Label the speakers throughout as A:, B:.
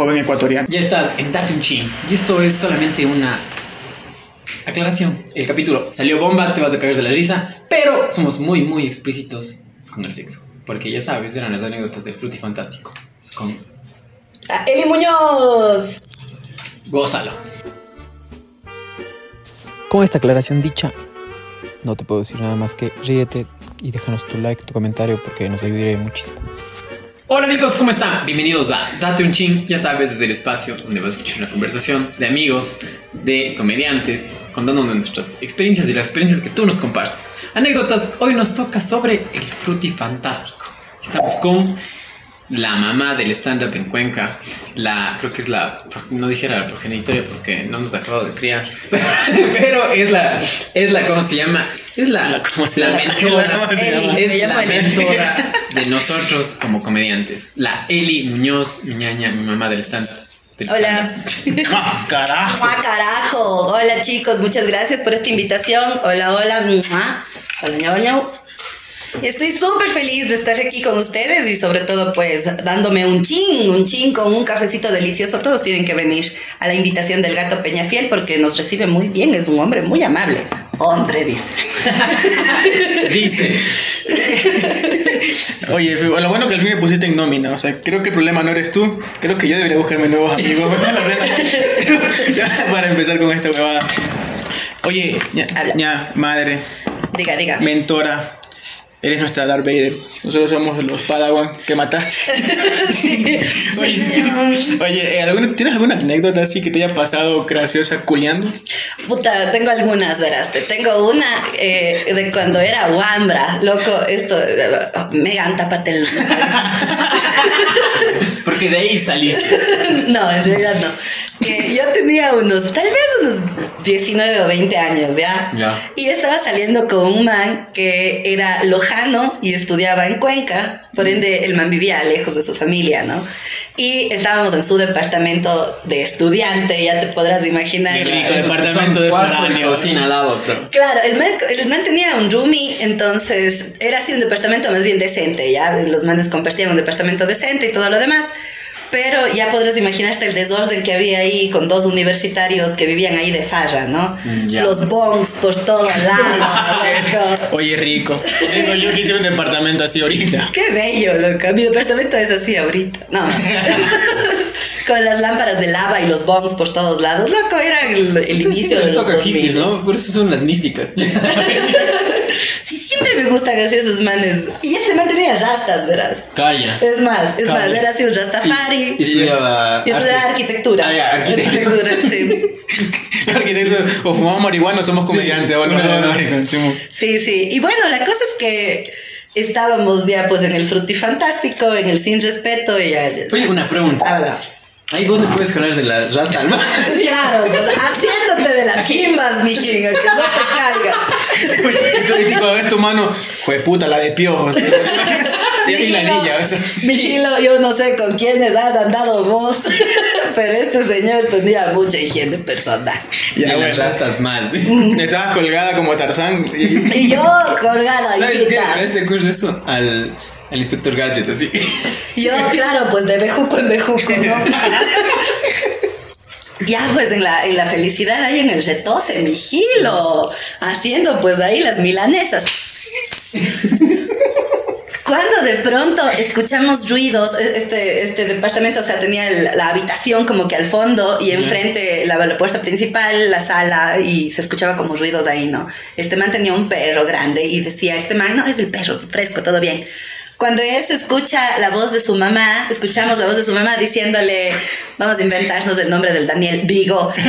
A: joven ecuatoriano.
B: Ya estás en Date un Chin. Y esto es solamente una aclaración. El capítulo salió bomba, te vas a caer de la risa, pero somos muy, muy explícitos con el sexo. Porque ya sabes, eran las anécdotas del Fruity Fantástico. Con
C: Ah, Eli Muñoz.
B: Gózalo.
D: Con esta aclaración dicha, no te puedo decir nada más que ríete y déjanos tu like, tu comentario, porque nos ayudaría muchísimo.
B: Hola amigos, ¿cómo están? Bienvenidos a Date un Chin, ya sabes, desde el espacio donde vas a escuchar una conversación de amigos, de comediantes, contándonos nuestras experiencias y las experiencias que tú nos compartes. Anécdotas, hoy nos toca sobre el Fruity Fantástico. Estamos con la mamá del stand-up en Cuenca, la, creo que es la, no dijera la progenitoria porque no nos acabado de criar, pero es la, es la, ¿cómo se llama? Es la,
A: ¿cómo se
B: la
A: llama?
B: mentora,
A: ¿Cómo se
C: llama?
B: es
C: Me llamo
B: la mentora de nosotros como comediantes. La Eli Muñoz, mi ñaña, mi mamá del stand-up.
C: Hola.
A: ¡Ah, carajo!
C: ¡Ah, carajo! Hola chicos, muchas gracias por esta invitación. Hola, hola. ¡mua! Hola, ñau, ñau. Estoy súper feliz de estar aquí con ustedes y sobre todo pues dándome un chin, un chin con un cafecito delicioso. Todos tienen que venir a la invitación del gato Peñafiel porque nos recibe muy bien, es un hombre muy amable. Hombre, dice.
B: Dice,
A: Oye, lo bueno que al fin me pusiste en nómina. O sea, creo que el problema no eres tú. Creo que yo debería buscarme nuevos amigos. Ya, Para empezar con esta huevada. Oye, ña, madre,
C: Diga, diga.
A: mentora. Eres nuestra Darth Vader. Nosotros somos los Padawan que mataste. Oye, oye, eh, ¿alguna- ¿tienes alguna anécdota así que te haya pasado graciosa culiando?
C: Puta, tengo algunas, verás. Te tengo una eh, de cuando era Wambra. Loco, esto. eh, Megan, tápate el.
B: porque de ahí saliste.
C: No, en realidad no. Que yo tenía unos, tal vez unos 19 o 20 años, ¿ya?
B: Ya.
C: Y estaba saliendo con un man que era lojano y estudiaba en Cuenca. Por ende, el man vivía lejos de su familia, ¿no? Y estábamos en su departamento de estudiante, ya te podrás imaginar.
A: Qué rico.
B: Esos
A: Departamento de foráneo.
B: cocina lado, creo.
C: Claro, el man, el man tenía un roomie, entonces era así un departamento más bien decente, ¿ya? Los manes compartían un departamento decente y todo lo demás. Pero ya podrás imaginarte el desorden que había ahí con dos universitarios que vivían ahí de farra, ¿no?
B: Ya.
C: Los bongs por todo lado. loco.
A: Oye, rico. Tengo yo quisiera un departamento así ahorita.
C: Qué bello, loco. Mi departamento es así ahorita. No. con las lámparas de lava y los bongs por todos lados. Loco, era el, el inicio de los
B: toca
C: 2000.
B: hippies, ¿no? Por eso son las místicas.
C: Sí, siempre me gustan así esos manes. Y este man tenía rastas, verás.
B: Calla.
C: Es más, es más, era así un Rastafari.
B: Y estudiaba.
C: Y estudiaba
B: artes.
C: arquitectura.
B: Ah, ya, arquitectura.
C: sí.
A: Arquitectos, o fumamos marihuana o somos comediantes o.
C: Sí, sí. Y bueno, la cosa es que estábamos ya pues en el frutifantástico, en el sin respeto y ya.
B: Oye, una pregunta.
C: Habla.
B: Ahí vos le puedes jalar de la rasta al mar.
C: Claro, pues haciéndote de las jimbas, mijín, que no te caigas.
A: Oye, y tú- y tú, a ver tu mano, jue puta, la de piojos. y, y la niña, o sea.
C: Vigilo, yo no sé con quiénes has andado vos, pero este señor tenía mucha higiene personal.
B: Y
A: Ya,
B: las
A: bueno.
B: rastas más.
A: Estabas colgada como Tarzán. y-
C: Y yo colgada,
B: ¿Sabes qué? hace ocurre eso al, al inspector Gadget, así.
C: Yo, claro, pues de bejuco en bejuco, ¿no? Ya, pues en la, en la felicidad ahí en el retose, mi gilo, haciendo pues ahí las milanesas. Cuando de pronto escuchamos ruidos, e- este, este departamento, o sea, tenía el- la habitación como que al fondo y enfrente la, la puerta principal, la sala, y se escuchaba como ruidos ahí, ¿no? Este man tenía un perro grande y decía, este man, no, es el perro, fresco, todo bien. Cuando él se escucha la voz de su mamá, escuchamos la voz de su mamá diciéndole, vamos a inventarnos el nombre del Daniel Vigo.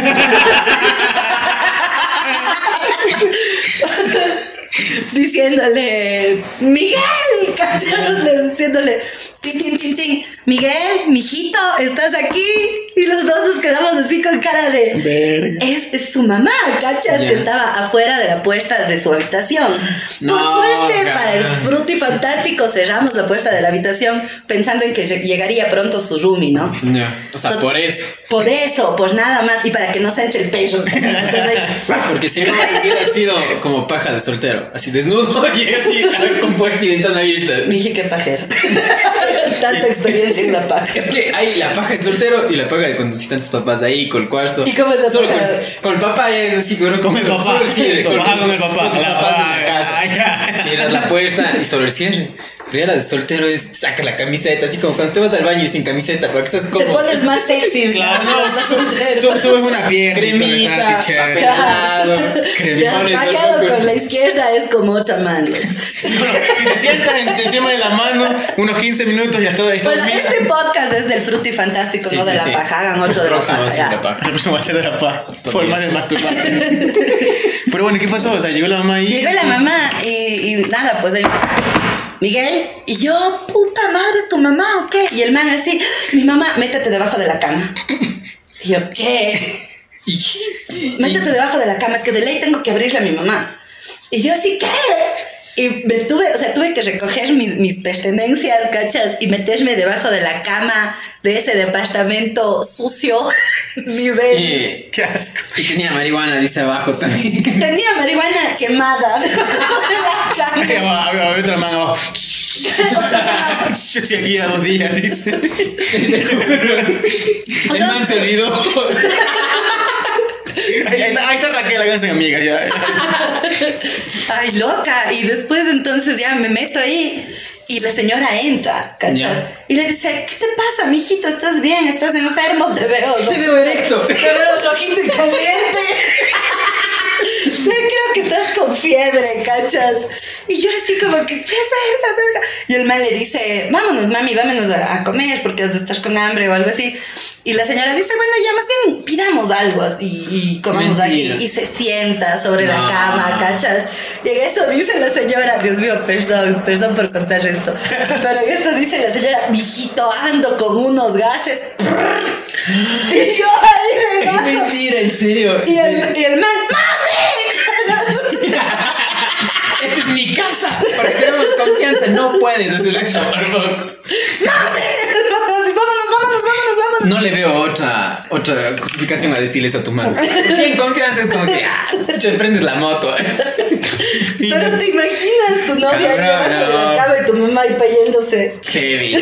C: diciéndole, Miguel, ¿cachas? Le- Diciéndole, tin, tin, tin, tin, Miguel, mijito, ¿estás aquí? Y los dos nos quedamos así con cara de,
A: Verga.
C: es, es su mamá, ¿cachas? Que estaba afuera de la puerta de su habitación.
B: No,
C: Por suerte,
B: cara.
C: para el fruti fantástico, cerramos la puerta de la habitación pensando en que lle- llegaría pronto su roomie, ¿no?
B: O sea,
C: Tot-
B: por eso.
C: Por eso, por nada más. Y para que no se entre el perro.
B: Porque si no hubiera sido como paja de soltero, así desnudo, llega así con puerta y ventana abierta.
C: Dije que pajero. tanta experiencia en la paja.
B: Es que hay la paja de soltero y la paja de cuando están tus papás ahí con el cuarto.
C: ¿Y cómo es la
B: Solo
C: paja?
B: Con, con el papá ya es así, pero
A: Con el papá.
B: Solo el cierre.
A: Con- con el papá.
B: Con
A: La-
B: en
A: ah,
B: la
A: ya.
B: Cierras la puerta y solo el cierre. Pero la de soltero es saca la camiseta, así como cuando te vas al baño y sin camiseta, porque estás como.
C: Te pones más sexy.
A: Claro, no, subes una pierna. y
B: Cremita,
A: así chévere.
C: pajeado
B: loco.
C: con la izquierda es como otra mano.
A: Si te sientas en- encima de la mano unos 15 minutos ya está, está
C: Bueno,
A: dormida.
C: este podcast es del fruto y fantástico,
B: Sí,
C: no de la
B: sí.
C: paja. Hagan otro de la
B: Próximo
C: paja.
B: paja.
A: La próxima va a ser de la paz. Forma de
B: ser.
A: masturbarse. Pero bueno, ¿qué pasó? O sea, llegó la mamá ahí.
C: Llegó la mamá y, y nada, pues ahí. Miguel, y yo, puta madre, tu mamá o qué? Y el man así, mi mamá, métete debajo de la cama. Y yo, ¿qué? Métete debajo de la cama, es que de ley tengo que abrirle a mi mamá. Y yo así, ¿qué? Y me tuve, o sea, tuve que recoger mis, mis pertenencias, ¿cachas? Y meterme debajo de la cama de ese departamento sucio, nivel.
B: Y,
A: Qué asco.
B: y tenía marihuana, dice abajo también.
C: Tenía marihuana quemada debajo de la cama.
A: Ahí va, había había otra mano abajo. Yo estoy aquí a dos días, dice.
B: El man se olvidó.
A: Ahí, ahí está, Raquel, háganse amigas ya.
C: Ay, loca. Y después entonces ya me meto ahí y la señora entra, ¿cachas?
B: Ya.
C: Y le dice, ¿qué te pasa, mijito? ¿Estás bien? ¿Estás enfermo? Te veo.
B: Te veo erecto.
C: Te veo rojito y caliente. Sí, creo que estás con fiebre, ¿cachas? Y yo así como que, fiebre, la verga. Y el man le dice, vámonos, mami, vámonos a, a comer porque has de estar con hambre o algo así. Y la señora dice, bueno, ya más bien pidamos algo y, y comamos
B: Mentira.
C: aquí. Y se sienta sobre la
B: No.
C: cama, ¿cachas? Y en eso dice la señora, Dios mío, perdón, perdón por contar esto. Pero en esto dice la señora, mijito, ando con unos gases. Y yo ahí
B: Es
C: debajo.
B: mentira, en serio.
C: Y el, y el man, ¡mami!
B: Esta es mi casa. Para que tengamos confianza, no puedes hacer esto, por favor.
C: ¡Mami! Así, vámonos, vámonos, vámonos, vámonos.
B: No le veo otra, otra justificación a decirle eso a tu madre. En confianza es como que ah, te prendes la moto.
C: Pero te imaginas tu novia debajo de la
B: no.
C: cama y tu mamá ahí payéndose.
B: Heavy,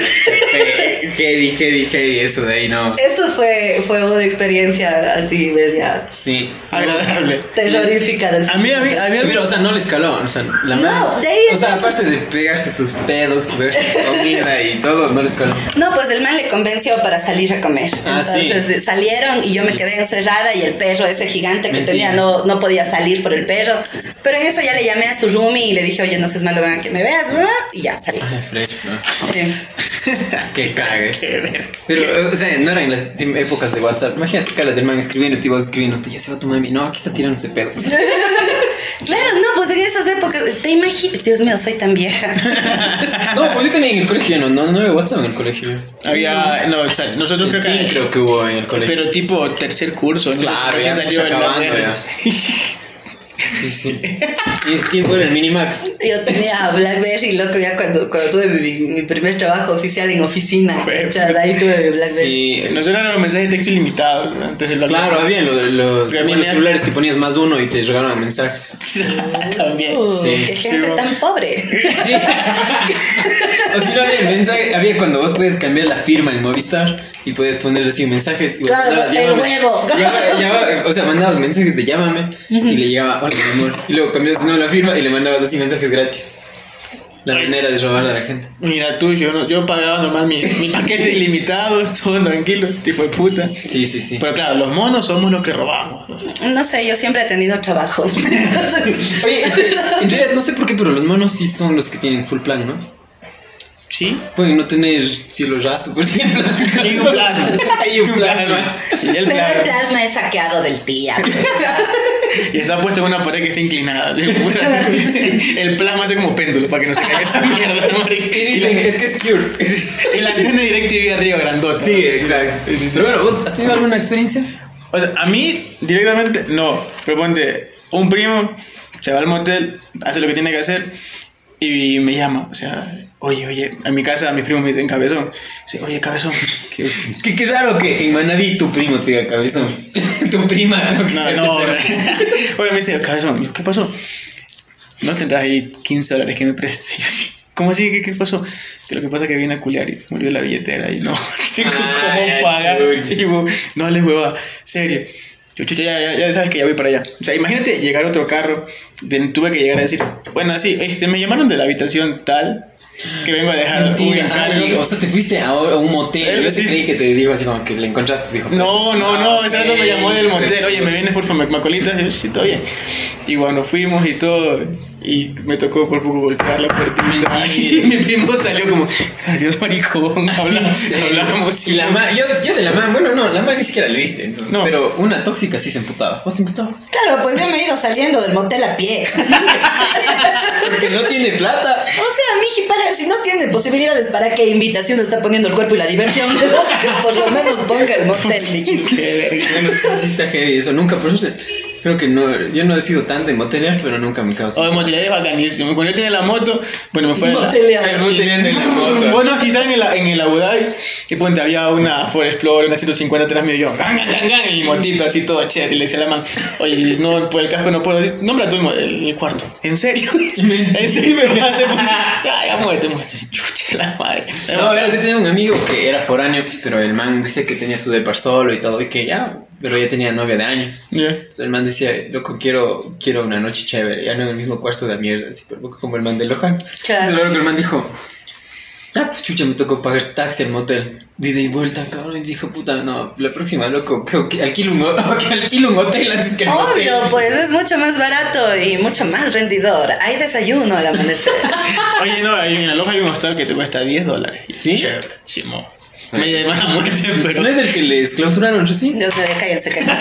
B: heavy, heavy, heavy, eso de ahí no.
C: Eso fue, fue una experiencia así media
B: Sí.
A: Agradable.
C: terrorífica del
A: A mí, a mí, a mí.
B: Pero, o sea, no le escaló, o sea, la
C: No,
B: mano-
C: de ahí
B: O sea, aparte de pegarse sus pedos, comerse comida y todo, no le escaló.
C: No, pues el man le convenció para salir a comer.
B: Ah, sí.
C: Entonces eh, salieron y yo me quedé encerrada y el perro, ese gigante que
B: Mentira.
C: tenía, no, no podía salir por el perro. Pero en eso ya le llamé a su roomie y le dije, oye, no seas malo, ven a que me veas. bla, Y ya, salí.
B: Ay, fresh, bro.
C: Sí.
B: Qué cagues. Pero, o sea, no eran las épocas de WhatsApp. Imagínate que las del man escribiendo y te ibas escribiendo, ya se va tu mami. No, aquí está tirándose pedos.
C: Claro, no, pues en esas épocas, te imaginas, Dios mío, soy tan vieja.
B: No, pues yo también en el colegio no, no, no había WhatsApp en el colegio.
A: Había. No, o sea, nosotros creo que.
B: creo que hubo en el colegio.
A: Pero tipo tercer curso.
B: Claro, ya
A: salió el.
B: Sí, sí. ¿Y es quién fue el Minimax?
C: Yo tenía Blackberry, loco, ya cuando, cuando tuve mi, mi primer trabajo oficial en oficina. Ahí tuve Blackberry.
B: Sí.
A: Nosotros eran los mensajes de texto ilimitados ¿no? antes del Blackberry.
B: Claro, había los, los,
A: Que
B: los celulares que ponías más uno y te regalaban mensajes.
A: También.
C: Uh,
B: Sí.
C: qué gente
A: Sí,
C: tan pobre.
B: Sí. o si no había mensaje, había cuando vos puedes cambiar la firma en Movistar y puedes poner así mensajes. y
C: Claro, el
B: llámame.
C: huevo.
B: O sea, mandabas mensajes de llámame y le llegaba, hola mi amor. Y luego cambiabas de nuevo la firma y le mandabas así mensajes gratis. La manera de robarle a la gente.
A: Mira tú, yo, no- yo pagaba normal mi, mi paquete ilimitado, todo tranquilo, tipo de puta.
B: Sí, sí, sí.
A: Pero claro, los monos somos los que robamos.
C: No sé, yo siempre he tenido trabajo.
B: Oye, en realidad no sé por qué, pero los monos sí son los que tienen full plan, ¿no?
A: ¿Sí?
B: Pueden no tener cielo raso, pero tienen plan.
A: Y un plasma.
B: Y un
A: el
C: Pero el
A: plasma.
C: plasma es saqueado del tía.
A: Y está puesto en una pared que está inclinada. El plasma hace como péndulo para que no se caiga esa mierda. ¿no?
B: Y dicen, es que es pure.
A: Y la antena directiva arriba grandota.
B: Sí, exacto. Pero bueno, ¿vos has tenido alguna experiencia?
A: O sea, a mí directamente no. Pero ponte, un primo se va al motel, hace lo que tiene que hacer y me llama. O sea, oye, oye, a mi casa mis primos me dicen cabezón. Dice, oye, cabezón. que-
B: Qué, qué raro que en Manaví tu primo te diga cabezón. tu prima, no, que
A: No, no. Oye, me dice, cabezón. Yo, ¿qué pasó? No tendrás ahí 15 dólares que me preste. Y yo, sí, ¿Cómo así? ¿Qué, qué pasó? Que lo que pasa es que vine a culiar y se olvidó la billetera y no tengo
B: Ay,
A: cómo pagar. chivo. No les hueva, serio. Yo, ya, ya, ya sabes que ya voy para allá. O sea, imagínate llegar otro carro. Tuve que llegar a decir, bueno, así, este, me llamaron de la habitación tal que vengo a dejar un
B: Mentira,
A: encargo.
B: ay, o sea, te fuiste a, un motel.
A: Eh,
B: Yo
A: sí.
B: te creí que te digo así como que le encontraste. Dijo,
A: No, no, no,
B: Ah,
A: ese rato me llamó del motel, oye, me vienes por favor, Macolita, sí, todo bien. Y cuando fuimos y todo, y me tocó por poco golpear la puertita, y mi primo salió como, gracias maricón, habla, hablábamos.
B: Y la ma, yo, yo de la ma, bueno, no, la ma ni siquiera le viste, entonces.
A: No.
B: Pero una tóxica sí se emputaba. ¿Vos te emputabas?
C: Claro, pues yo me he ido saliendo del motel a pie.
B: Porque no tiene plata.
C: O sea, miji, para, si no tiene posibilidades, ¿para qué invitación está poniendo el cuerpo y la diversión? Que por lo menos ponga el motel.
A: Qué verga.
B: Bueno, sí, sí está heavy eso. Nunca, por eso creo que no. Yo no he sido tan de motelear, pero nunca me causa.
A: Oh, motelear es bacanísimo. Cuando yo tenía la moto, bueno, me fue.
C: Motelear.
B: Ay, moteleando en la moto.
A: Bueno, aquí están en, la, en el Abu Dhabi, y ponte, había una Ford Explorer, una 150 atrás mío, yo, gan, gan, gan, gan, y mi motito así todo chévere, y le decía a la man, oye, no, por el casco no puedo, nombra tú el, el, cuarto, ¿en serio? ¿En serio me hacer? Ya, ya, muévete, muévete, chucha la madre.
B: No, yo tenía un amigo que era foráneo, pero el man decía que tenía su depar solo y todo, y que ya, pero ya tenía novia de años.
A: Ya.
B: Entonces el man decía, loco, quiero, quiero una noche chévere, ya no en el mismo cuarto de mierda, así como el man de Lohan.
C: Claro.
B: Entonces luego el man dijo, ya, pues chucha, me tocó pagar taxi al motel. De ida y vuelta, cabrón, y dijo, puta, no, la próxima, loco, creo que alquilo un, alquilo un hotel antes que el motel.
C: Obvio, pues es mucho más barato y mucho más rendidor. Hay desayuno al amanecer.
A: Oye, no, hay- en la loja hay un hostal que te cuesta 10 dólares.
B: ¿Sí?
A: Chévere, sí, Media de mala muerte, pero...
B: ¿No es el que les clausuraron recién?
C: Dios mío, cállense, cállense.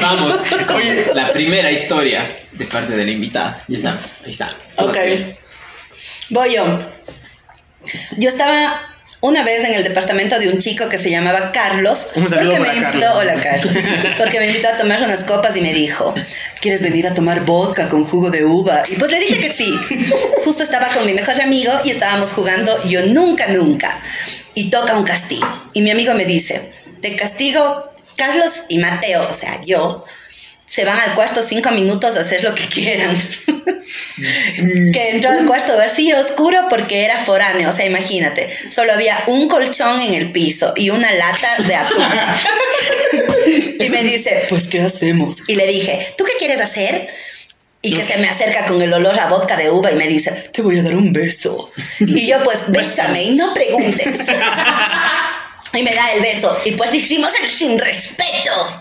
B: Vamos,
A: Oye.
B: la primera historia de parte de la invitada. Ya sabes, ahí está.
C: Ok. Voy yo. Yo estaba una vez en el departamento de un chico que se llamaba Carlos.
A: Un saludo
C: porque
A: para
C: me invitó,
A: Carlos.
C: hola Carlos. Porque me invitó a tomar unas copas y me dijo, ¿quieres venir a tomar vodka con jugo de uva? Y pues le dije que sí. Justo estaba con mi mejor amigo y estábamos jugando Yo Nunca Nunca. Y toca un castigo. Y mi amigo me dice, de castigo, Carlos y Mateo, o sea, yo, se van al cuarto cinco minutos a hacer lo que quieran. Que entró al cuarto vacío, oscuro, porque era foráneo. O sea, imagínate, solo había un colchón en el piso y una lata de atún. y me dice, pues, ¿qué hacemos? Y le dije, ¿tú qué quieres hacer? Y que se me acerca con el olor a vodka de uva y me dice, te voy a dar un beso. Y yo, pues, bésame y no preguntes. Y me da el beso. Y pues hicimos el sin respeto.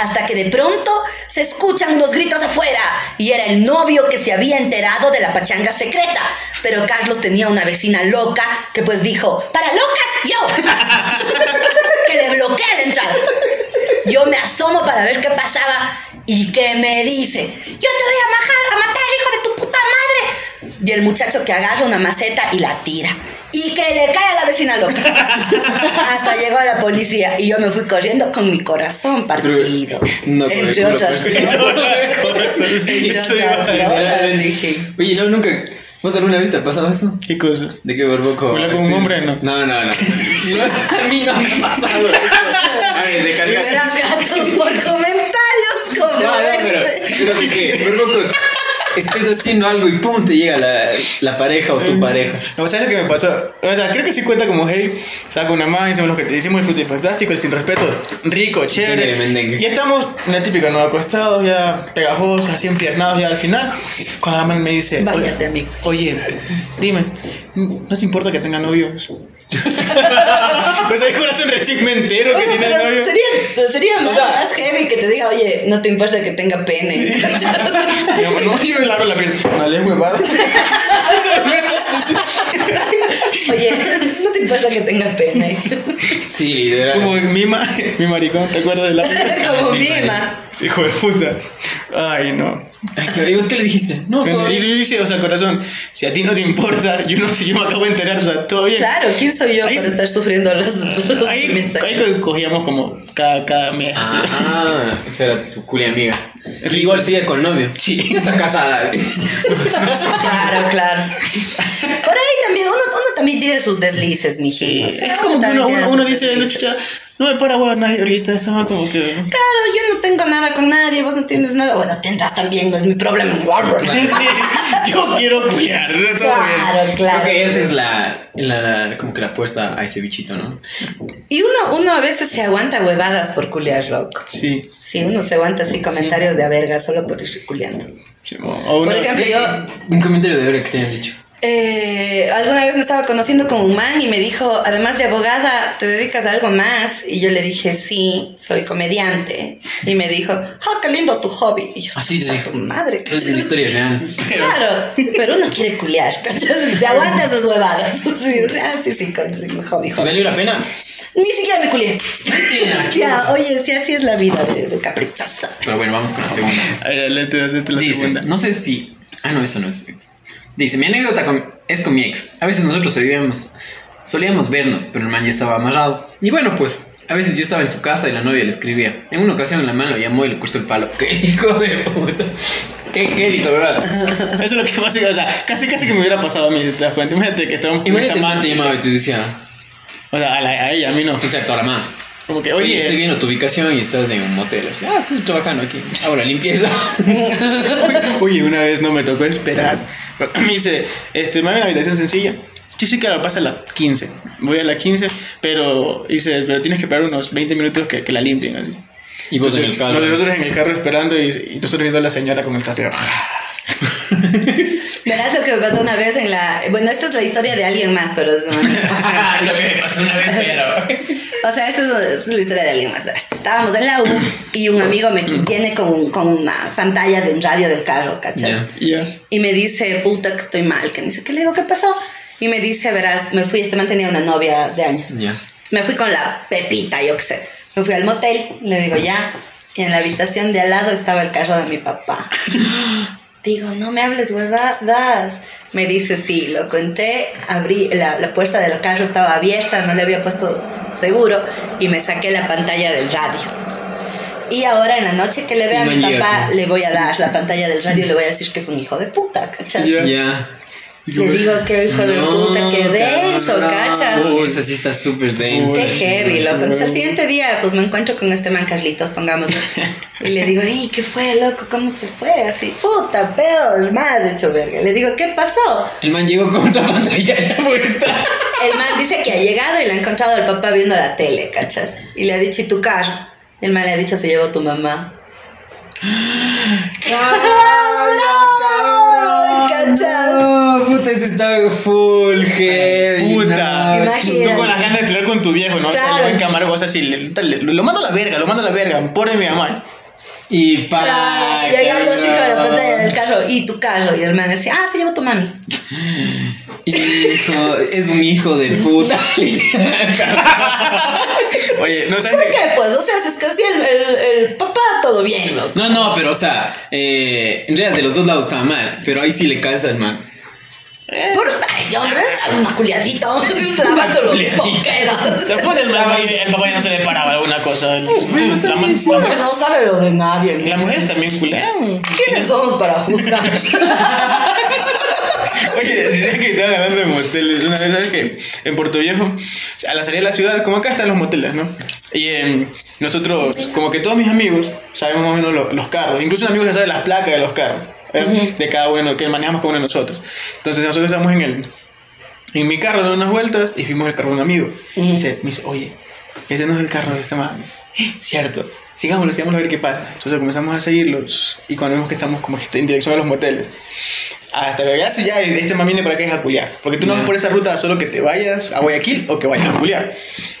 C: Hasta que de pronto se escuchan unos gritos afuera. Y era el novio que se había enterado de la pachanga secreta. Pero Carlos tenía una vecina loca que pues dijo, para locas, yo. que le bloquea la entrada. Yo me asomo para ver qué pasaba. Y que me dice, yo te voy a, majar, a matar, hijo de tu puta madre. Y el muchacho que agarra una maceta y la tira. Y que le cae a la vecina loca. Hasta llegó la policía y yo me fui corriendo con mi corazón partido.
B: No,
C: entre otras.
B: Oye, no, nunca. ¿Vos alguna vez te ha pasado eso?
A: ¿Qué cosa?
B: ¿De qué barboco?
A: ¿Hablar con un hombre? No.
B: No, no, no. No, a mí no me ha pasado. A ver, de cargar.
C: Verás gato por comentarios como
B: No, no, pero, pero de que, estés haciendo algo y pum, te llega la, la pareja o tu pareja.
A: No, ¿sabes lo que me pasó? O sea, creo que sí cuenta como hey, o sea, con una más, hicimos lo que te hicimos el fruto fantástico, el sin respeto, rico, chévere. Y estamos, la típica, ¿no? Acostados, ya pegajosos, así empiernados, ya al final. Cuando la man me dice,
C: Váyate, amigo.
A: oye, dime, ¿no te importa que tenga novios? pues hay corazón recién me entero que tiene
C: pero
A: novio.
C: sería, sería más,
B: sea-
C: más heavy que te diga, oye, no te importa que tenga pene.
A: Mamá, no, yo le abro la piel. No le huevada.
C: oye, no te importa que tenga pene.
B: Sí, literal.
A: Como mi, ma, mi maricón, ¿te acuerdas de la
C: Como mima.
A: Hijo de puta. Ay, no.
B: Ay, ¿y qué le dijiste? No,
A: Y
B: todavía.
A: yo dice, o sea, corazón, si a ti no te importa, yo no sé, yo me acabo de enterar, o sea, todo bien.
C: Claro, ¿quién soy yo
A: Ahí
C: para estar sufriendo los, los
A: Ahí,
C: mensajes?
A: ahí co- cogíamos como cada, cada mes.
B: Ah, esa era tu culia amiga. Y igual sigue con novio.
A: Sí.
B: Está casada.
C: Claro, claro. Por ahí también, uno, uno también tiene sus deslices, mi
A: Sí, es como que uno,
C: tiene
A: uno, uno
C: sus
A: dice,
C: deslices.
A: "Lucha, no me para bola nadie ahorita, estaba como que...
C: Claro, yo no tengo nada con nadie, vos no tienes nada. Bueno, tendrás también, no es mi problema.
A: Sí, yo quiero cuidar, bien.
C: Claro, claro.
B: Creo que esa es la, la- como que la apuesta a ese bichito, ¿no?
C: Y uno, uno a veces se aguanta huevadas por culiar, loco.
A: Sí.
C: Sí, uno se aguanta así comentarios de a verga solo por ir culiando.
A: sí, o-
C: Por ejemplo, yo
B: Un comentario de ahora que te hayan dicho.
C: Eh, alguna vez me estaba conociendo con un man y me dijo, además de abogada, ¿te dedicas a algo más? Y yo le dije, sí, soy comediante. Y me dijo, ¡ah, qué lindo tu hobby! Y yo,
B: Así te
C: "A
B: dijo.
C: tu madre!
B: Es la historia real.
C: Claro, pero uno quiere culiar, ¿cachai? Se aguanta esas huevadas. Sí, o sea, sí, sí, con sí, hobby,
B: ¿Y
C: hobby.
B: valió la pena?
C: Ni siquiera me culié.
B: Mentira.
C: Ya, oye, sí, así es la vida de, de caprichosa.
B: Pero bueno, vamos con la segunda.
A: A ver, adelante, hacete la
B: Dice,
A: segunda.
B: no sé si... Ah, no, esto no es. Dice, mi anécdota con- es con mi ex. A veces nosotros solíamos, solíamos vernos, pero el man ya estaba amarrado. Y bueno, pues, a veces yo estaba en su casa y la novia le escribía. En una ocasión la man lo llamó y le cortó el palo. ¡Qué hijo de puta! ¡Qué qué ¿verdad?
A: Eso es lo que más, o sea, casi casi que me hubiera pasado a mí, si te das cuenta. Imagínate que con
B: Imagínate man
A: man.
B: te llamaba y te decía...
A: O sea, a, la- a ella, a mí no.
B: Exacto, a la man.
A: Como que,
B: Oye,
A: oye,
B: estoy viendo tu ubicación y estás en un motel. Así, ah, estoy trabajando aquí. Hago la limpieza.
A: oye, una vez no me tocó esperar. Me dice, este, me da una habitación sencilla. Sí, sí, claro, pasa a la 15. Voy a la 15, pero dice, pero tienes que esperar unos 20 minutos que, que la limpien, así.
B: Y vos en el carro.
A: Nosotros en el carro esperando y, y nosotros viendo a la señora con el trapero.
C: Verás lo que me pasó una vez en la. Bueno, esta es la historia de alguien más, pero es de un amigo.
B: Lo que me pasó una vez, pero...
C: O sea, esta es, esta es la historia de alguien más. Verás, estábamos en la U y un amigo me viene con, con una pantalla de un radio del carro, ¿cachas?
B: Ya.
A: Ya.
C: Y me dice, puta, que estoy mal. Que me dice, ¿qué le digo? ¿Qué pasó? Y me dice, verás, me fui, este man tenía una novia de años.
B: Ya.
C: Me fui con la Pepita, yo qué sé. Me fui al motel, le digo, ya. Y en la habitación de al lado estaba el carro de mi papá. Digo, no me hables huevadas. Me dice, sí, lo entré, abrí, la, la puerta del carro estaba abierta, no le había puesto seguro y me saqué la pantalla del radio. Y ahora en la noche que le vea a mi papá, le voy a dar la pantalla del radio y le voy a decir que es un hijo de puta, ¿cachas?
A: Ya.
B: Ya.
C: Le digo que hijo de puta, que denso,
B: no, no.
C: ¿cachas?
B: Uy, esa sí está súper densa.
C: Qué heavy, loco. Entonces al siguiente día, pues me encuentro con este man Carlitos, pongámoslo. Y le digo, ¡y qué fue, loco! ¿Cómo te fue? Así, puta, peor, más hecho verga. Le digo, ¿qué pasó?
B: El man llegó con otra pantalla ya puesta.
C: El man dice que ha llegado y le ha encontrado al papá viendo la tele, ¿cachas? Y le ha dicho, ¿y tu carro? Y el man le ha dicho, se llevó tu mamá. ¿Cachas?
B: No, puta, ese está full heavy.
A: Puta.
B: no.
C: Imagínate.
A: Tú con las ganas de pelear con tu viejo, ¿no?
C: Claro.
A: Le voy a encamar cosas así. le- le- lo mando a la verga, lo mando a la verga. Pobre mi mamá.
B: Y para.
C: Llegando así con la pantalla del carro, ¿y tu carro? Y el man decía, ah, se llevó tu mami.
B: Hijo, es un hijo de puta.
A: Oye, no sabes.
C: ¿Por qué? Pues, o sea, si es que así el, el, el papá, todo bien, loco.
B: No, no, pero o sea, eh, en realidad de los dos lados estaba mal, pero ahí sí le calza el man.
C: Por, ay, hombre, es una culiadita, lavando los boqueros.
A: Se pone el papá, y, el papá ya no se le paraba alguna cosa. La, man-
C: Hombre, no sabe lo de nadie.
A: las mujeres también culean.
C: ¿Quiénes somos para juzgar?
A: Oye, si que estaban hablando de moteles, una vez, ¿sabes que En Puerto Viejo, a la salida de la ciudad, como acá están los moteles, ¿no? Y em, nosotros, como que todos mis amigos, sabemos más o menos lo- los carros, incluso un amigo ya sabe las placas de los carros, ¿eh? De cada uno, que manejamos cada uno de nosotros. Entonces nosotros estamos en el, en mi carro dando unas vueltas y fuimos el carro de un amigo. Y dice, me dice, oye, ese no es el carro de esta madre. Cierto, sigámoslo, sigámoslo a ver qué pasa. Entonces comenzamos a seguirlos y cuando vemos que estamos como que en dirección a los moteles. Hasta que ya, ya este man viene para acá es a culiar. Porque tú no vas por esa ruta solo que te vayas a Guayaquil o que vayas a culiar.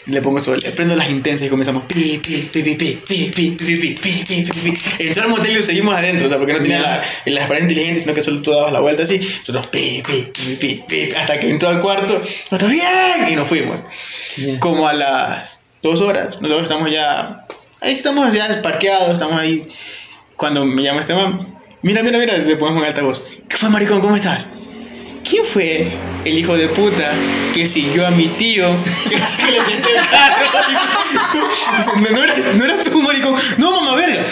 A: Le pongo esto, le prendo las intensas y comenzamos pi, pi, pi, pi, pi, pi, pi, pi, pi, pi, pi. Entró al motel y seguimos adentro, o sea, porque no tenía la, la pared inteligente, sino que solo tú dabas la vuelta así. Nosotros pi, pi, pi, pi, pi, hasta que entró al cuarto. Nosotros bien y nos fuimos. Como a las dos horas, nosotros estamos ya, ahí estamos ya parqueados, estamos ahí. Cuando me llama este man, mira, mira, mira, le ponemos en altavoz. ¿Qué fue, maricón? ¿Cómo estás? ¿Quién fue el hijo de puta que siguió a mi tío? Que le el carro. No, no eras, no eras tú, maricón. No, mamá, verga.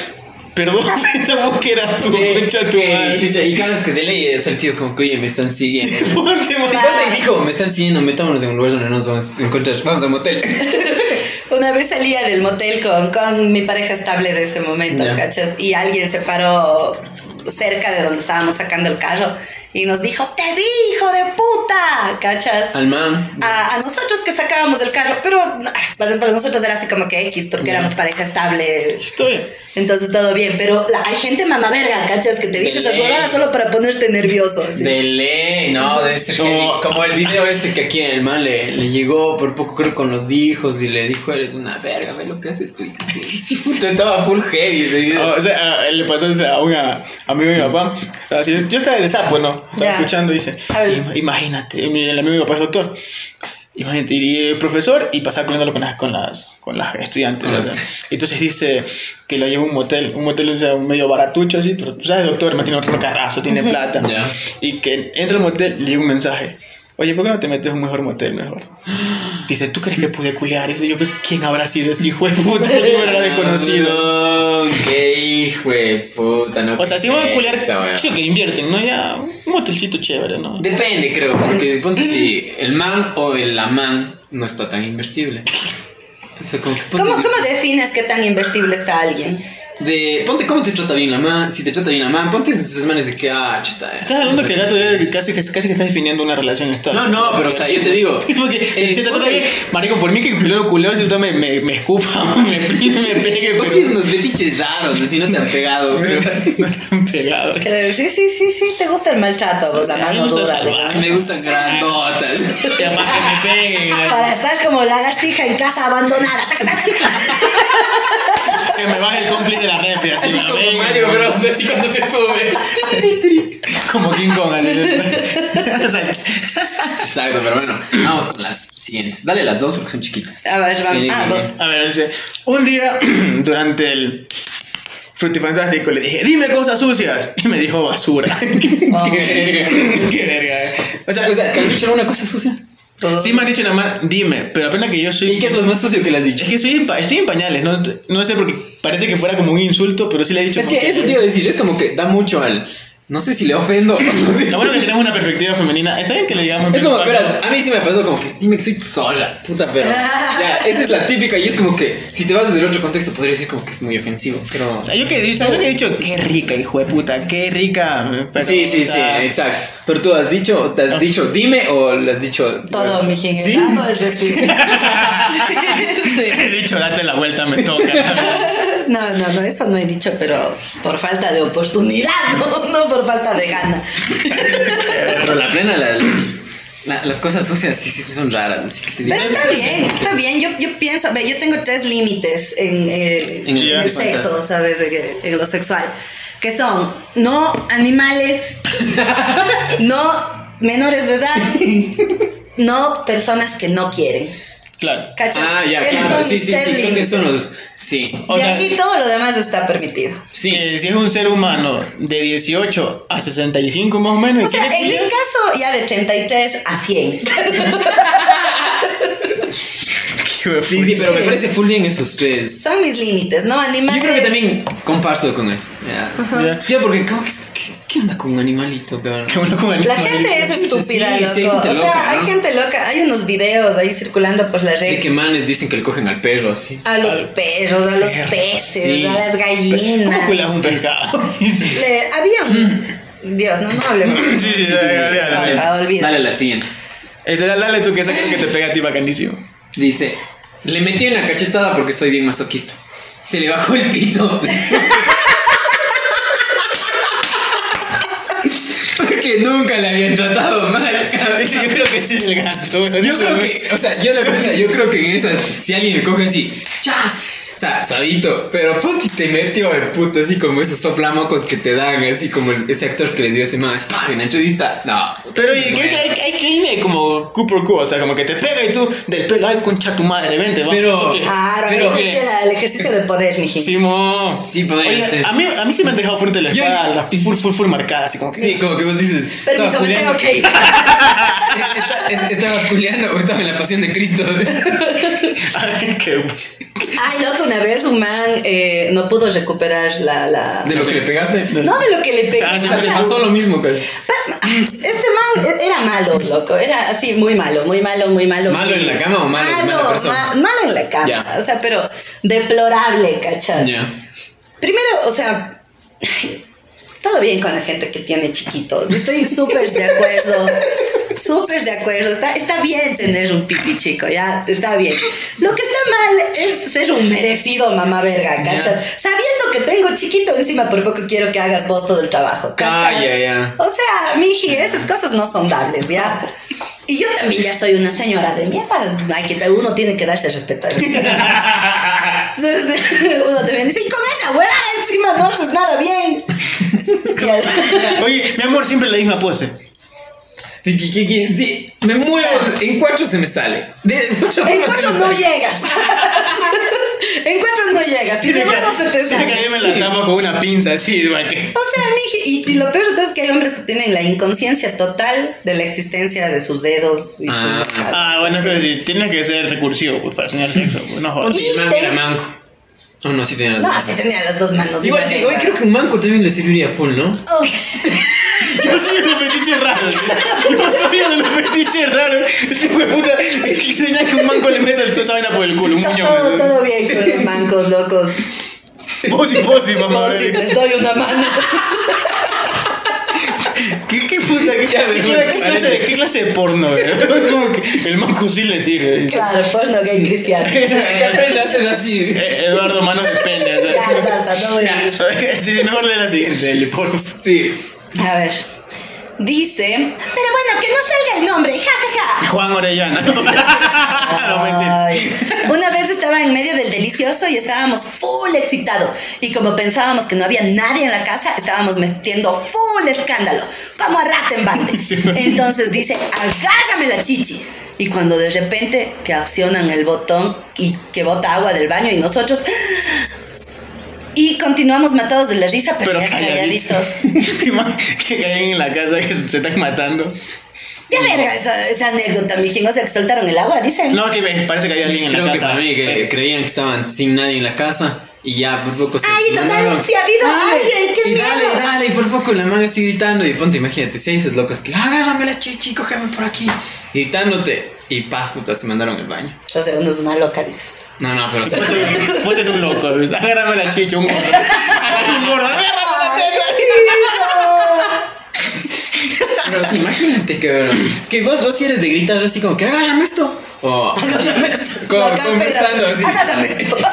A: Perdón, pensamos que era tu
B: ¿Qué?
A: concha tu madre.
B: Y cada vez que de ley es el tío como que, oye, me están siguiendo.
A: Ponte,
B: cuando dijo, me están siguiendo, metámonos en un lugar donde no nos vamos a encontrar. Vamos a un motel.
C: Una vez salía del motel con, con mi pareja estable de ese momento,
B: Ya.
C: ¿cachas? Y alguien se paró cerca de donde estábamos sacando el carro y nos dijo, te vi, hijo de puta, ¿cachas?
B: Al man.
C: A, a nosotros que sacábamos el carro, pero ah, para, para nosotros era así como que X, porque
B: Ya.
C: éramos pareja estable,
A: Estoy.
C: entonces todo bien, pero la- hay gente mamaverga, ¿cachas? Que te dice esas huevadas solo para ponerte nervioso. así.
B: De ley, no, debe ser
A: Como-
B: que- como el video ese que aquí el man le, le llegó por poco creo con los hijos y le dijo eres una verga, ve lo que hace tu hijo. Puta, Estaba full heavy ese video.
A: o sea, a- le pasó a un amigo de mi papá. Estaba así, yo estaba de sapo, ¿no? Estaba
C: Ya.
A: escuchando y dice,
C: A ver.
A: "Im- imagínate, mi- el amigo de mi papá es doctor. Imagínate, y el profesor y pasaba corriéndolo con las, con las, con las estudiantes.
B: Con las-
A: ¿verdad? Entonces dice que lo lleva a un motel, un motel o sea, un medio baratucho así, pero tú sabes, doctor, man, tiene otro carrazo, tiene plata.
B: Ya.
A: Y que entra al motel y le llega un mensaje. Oye, ¿por qué no te metes a un mejor motel mejor? Dice, ¿tú crees que pude culiar? Y yo pues, ¿quién habrá sido ese hijo de puta? Yo era desconocido.
B: No, qué hijo de puta, no.
A: O sea, si van a
B: wea.
A: sí que invierten, ¿no? Ya, un motelcito chévere, ¿no?
B: Depende, creo, porque ponte si el man o el la man no está tan invertible. O sea,
C: ¿Cómo,
B: dices-
C: ¿Cómo defines qué tan invertible está alguien?
B: De, ponte cómo te trata bien la man, si te trata bien la man, ponte esas manes de que, ah, chuta.
A: Estás hablando que el gato ya casi, que- casi que estás definiendo una relación estable.
B: No, no, pero o sea, yo te digo.
A: Es porque
B: eh,
A: si te trata bien, marico, por mí que peleo culeo, si tú me, me, me escupa, me, me pegue,
B: Vos tienes unos fetiches raros, así no te han pegado, pero
A: no están pegados.
C: Que le decís, sí, sí, sí, te gusta el maltrato, vos, la mano dura.
B: me gustan grandotas.
A: Y aparte que me peguen,
C: Para estar como lagartija en casa abandonada.
A: Que me baje el cómplice de la refri, así,
B: Así
A: la
B: como
A: venga,
B: Mario. Bros, así cuando se sube.
A: Como King Kong, así. O sea,
B: Exacto, pero bueno, vamos con las siguientes. Dale las dos porque son chiquitas.
C: A ver, vamos. Ah, vos.
A: A ver, dice, un día durante el frutifantástico le dije, dime cosas sucias. Y me dijo basura.
C: Oh.
A: Qué verga. eh. O sea,
B: O sea, ¿te han dicho alguna cosa sucia?
C: Todo.
A: sí me han dicho nada más, dime, pero apenas que yo soy...
B: ¿Y qué es lo más sucio que le has dicho?
A: Es que soy en pa- estoy en pañales, no, no sé porque parece que fuera como un insulto, pero sí le he dicho...
B: Es que eso te iba a decir, es como que da mucho al. No sé si le ofendo.
A: Lo bueno que tenemos una perspectiva femenina. Está bien que le digamos...
B: Es como, verás, a mí sí me pasó como que, dime que soy sola, puta, pero. Ya, esa es la típica y es como que, si te vas desde el otro contexto, podría decir como que es muy ofensivo, pero.
A: O sea, yo que, ¿sabes lo que he dicho? Qué rica, hijo de puta, qué rica. Pero,
B: sí, sí,
A: o sea,
B: sí, exacto. Pero tú has dicho, te has dicho dime o le has dicho.
C: Todo, mi
A: Sí.
C: no es decir. Sí.
A: He dicho, date la vuelta, me toca.
C: No, no, no, eso no he dicho, pero por falta de oportunidad, no, no por falta de gana.
B: Pero la plena, las, la- las cosas sucias sí, sí son raras. Así que te digo.
C: Pero está bien, está bien. Yo, yo pienso, ve, yo tengo tres límites en, eh,
B: En el
C: en el
A: límite
C: sexo. ¿sabes? De en lo sexual. Que son no animales, no menores de edad, no personas que no quieren.
A: Claro.
C: ¿Cachas?
B: Ah, ya,
C: Esos
B: claro.
C: son
B: Sí, sí, sí. Creo que son los. Sí.
A: O sea-
C: ahí todo lo demás está permitido.
B: Sí.
A: Que si es un ser humano de 18 a 65 más o menos.
C: O
A: ¿y
C: sea, en mi caso, ya de 33 a 100.
A: Qué
B: Sí, sí, pero me parece full bien esos tres.
C: Son mis límites, ¿no? Animales.
B: Yo creo que también comparto con eso. Ya.
A: Ya.
B: Sí, porque como que, ¿qué, onda con un animalito, cabrón?
A: Qué bueno con
C: La
A: animales.
C: gente es estúpida,
B: Sí,
C: loco.
B: sí, hay gente
C: o sea,
B: loca,
C: hay
B: ¿no?
C: gente loca. Hay unos videos ahí circulando por la red.
B: De que manes dicen que le cogen al perro así.
C: A los
A: Al
C: perros, a los
A: perro,
C: peces,
B: sí.
C: a las gallinas.
A: ¿Cómo cuelas un pescado?
C: Le- había un. Dios, no, no hablemos.
A: Sí, sí, sí, dale, dale,
B: la siguiente.
A: Este, dale, dale tú que esa que te pega a ti bacanísimo.
B: Dice, le metí una cachetada porque soy bien masoquista. Se le bajó el pito. nunca le habían tratado mal.
A: Yo creo que sí es el gato.
B: Yo creo que, o sea, yo la verdad, yo creo que en esas, si alguien me coge así, ya, sea, suavito, pero ponte y te metió el puto así como esos soplamocos que te dan, así como el- ese actor que le dio ese man, es pa, en la entrevista, no. puta,
A: Pero ¿y
B: bueno.
A: qué hay, hay, hay, hay como Cooper Q, o sea, como que te pega y tú del pelo, ay, concha tu madre, vente, vamos.
B: Pero-.
C: Claro,
B: Pero,
C: es
B: mire.
C: el, el ejercicio de poder, mijín.
A: Simón.
B: Sí, podría
A: Oye,
B: ser.
A: A mí, a mí sí me han dejado ponerte la
B: Yo-
A: espalda, full, full, full marcada, así como que.
B: Sí, como que vos dices.
C: Permiso, me tengo
B: Juliano-
C: que ir.
B: Esta- ¿Estaba Juliano o estaba en la pasión de Cristo?
A: Ay, qué-
C: Ay, loco, una vez un man eh, no pudo recuperar la... la...
B: De lo que le pegaste.
C: No de lo que le pegué.
A: Ah, sí,
C: o
B: Le
C: sea,
B: pasó lo mismo casi.
C: Este man era malo, loco. Era así, muy malo, muy malo, muy malo.
B: ¿Malo en la cama o malo- persona?
C: ma- malo en la cama.
B: Ya.
C: O sea, pero deplorable, ¿cachas?
B: Ya.
C: Primero, o sea, todo bien con la gente que tiene chiquitos. Estoy súper de acuerdo. Súper de acuerdo. Está, está bien tener un pipi chico, ya. Está bien. Lo que está mal es ser un merecido mamá verga, ¿cachas? Sabiendo que tengo chiquito encima, por poco quiero que hagas vos todo el trabajo, ¿cachas?
B: Ah, ya, ya.
C: O sea, miji, esas cosas no son dables, ¿ya? Y yo también ya soy una señora de mierda. Hay que, uno tiene que darse a respetar. Entonces, uno también dice, y con esa hueá encima no haces nada bien.
A: Oye, mi amor, siempre la misma pose.
B: Me muevo. En cuatro se me sale. De, de otra
C: En cuatro no llegas. En cuatro no llegas. Si de nuevo se te
A: Tiene que la tapa con una pinza así, que-
C: O sea, miji, y, y lo peor de todo es que hay hombres que tienen la inconsciencia total de la existencia de sus dedos y
B: Ah.
C: su...
A: Ah, bueno, es que sí, tienes que ser recursivo pues, para tener sexo. Pues, no jodas.
B: Man
C: Y te-
B: manco. Oh, no, sí tenía las
C: No,
B: manos.
C: así tenía las dos manos.
B: Igual,
C: igual
B: sí, hoy creo que un manco también le serviría full, ¿no?
A: Yo soy de los fetiches raros. Yo soy de los fetiches raros. Ese de puta que sueña que un manco le meta toda esa vaina por el culo. Un muñón.
C: Todo, todo bien con los mancos, locos.
A: Posi, posi, mamá.
C: No, si les doy una mano.
A: ¿Qué, qué puta? ¿Qué,
B: Ya,
A: qué, qué clase, de, ¿Qué clase de porno? güey? Como que el manco sí le sirve.
C: Claro, porno gay cristiano.
B: A hacer así.
A: Eh, Eduardo, manos de pene. o sea.
C: Ya, basta, no voy a
A: Sí, mejor lee la siguiente, Eli, por favor.
B: Sí.
C: A ver. Dice, pero bueno, que no salga el nombre, ja, ja, ja.
A: Juan Orellana. no.
C: Una vez estaba en medio del delicioso y estábamos full excitados. Y como pensábamos que no había nadie en la casa, estábamos metiendo full escándalo, como a
A: bueno.
C: Entonces dice, agárrame la chichi. Y cuando de repente que accionan el botón y que bota agua del baño y nosotros... Y continuamos matados de la risa, pero,
A: Pero
C: ya
A: calladitos.
C: calladitos.
A: que caen en la casa que se están matando.
C: Ya verga esa, esa anécdota, mijín. O sea, que soltaron el agua, dicen.
A: No, que ve- parece que había alguien en
B: Creo
A: la
B: que
A: casa.
B: para mí que creían que estaban sin nadie en la casa y ya por poco se
C: Ay, total, si ha habido
B: Ay,
C: alguien, qué
B: y dale,
C: miedo.
B: dale, y por poco la man así gritando y ponte, imagínate, si hay esas locas que agárrame la chichi, cógeme por aquí, gritándote y pa, puta, se mandaron el baño.
C: O sea, uno es una loca, dices.
B: No, no, pero
A: Fuerte un loco. Agárrame la chicha, un gordo. un gordo. Agárrame la teta.
B: Pero sí, imagínate que Es que vos, vos si eres de gritar así como que agárrame esto. O,
C: Agárrame esto.
B: Como conversando así.
C: Agárrame esto.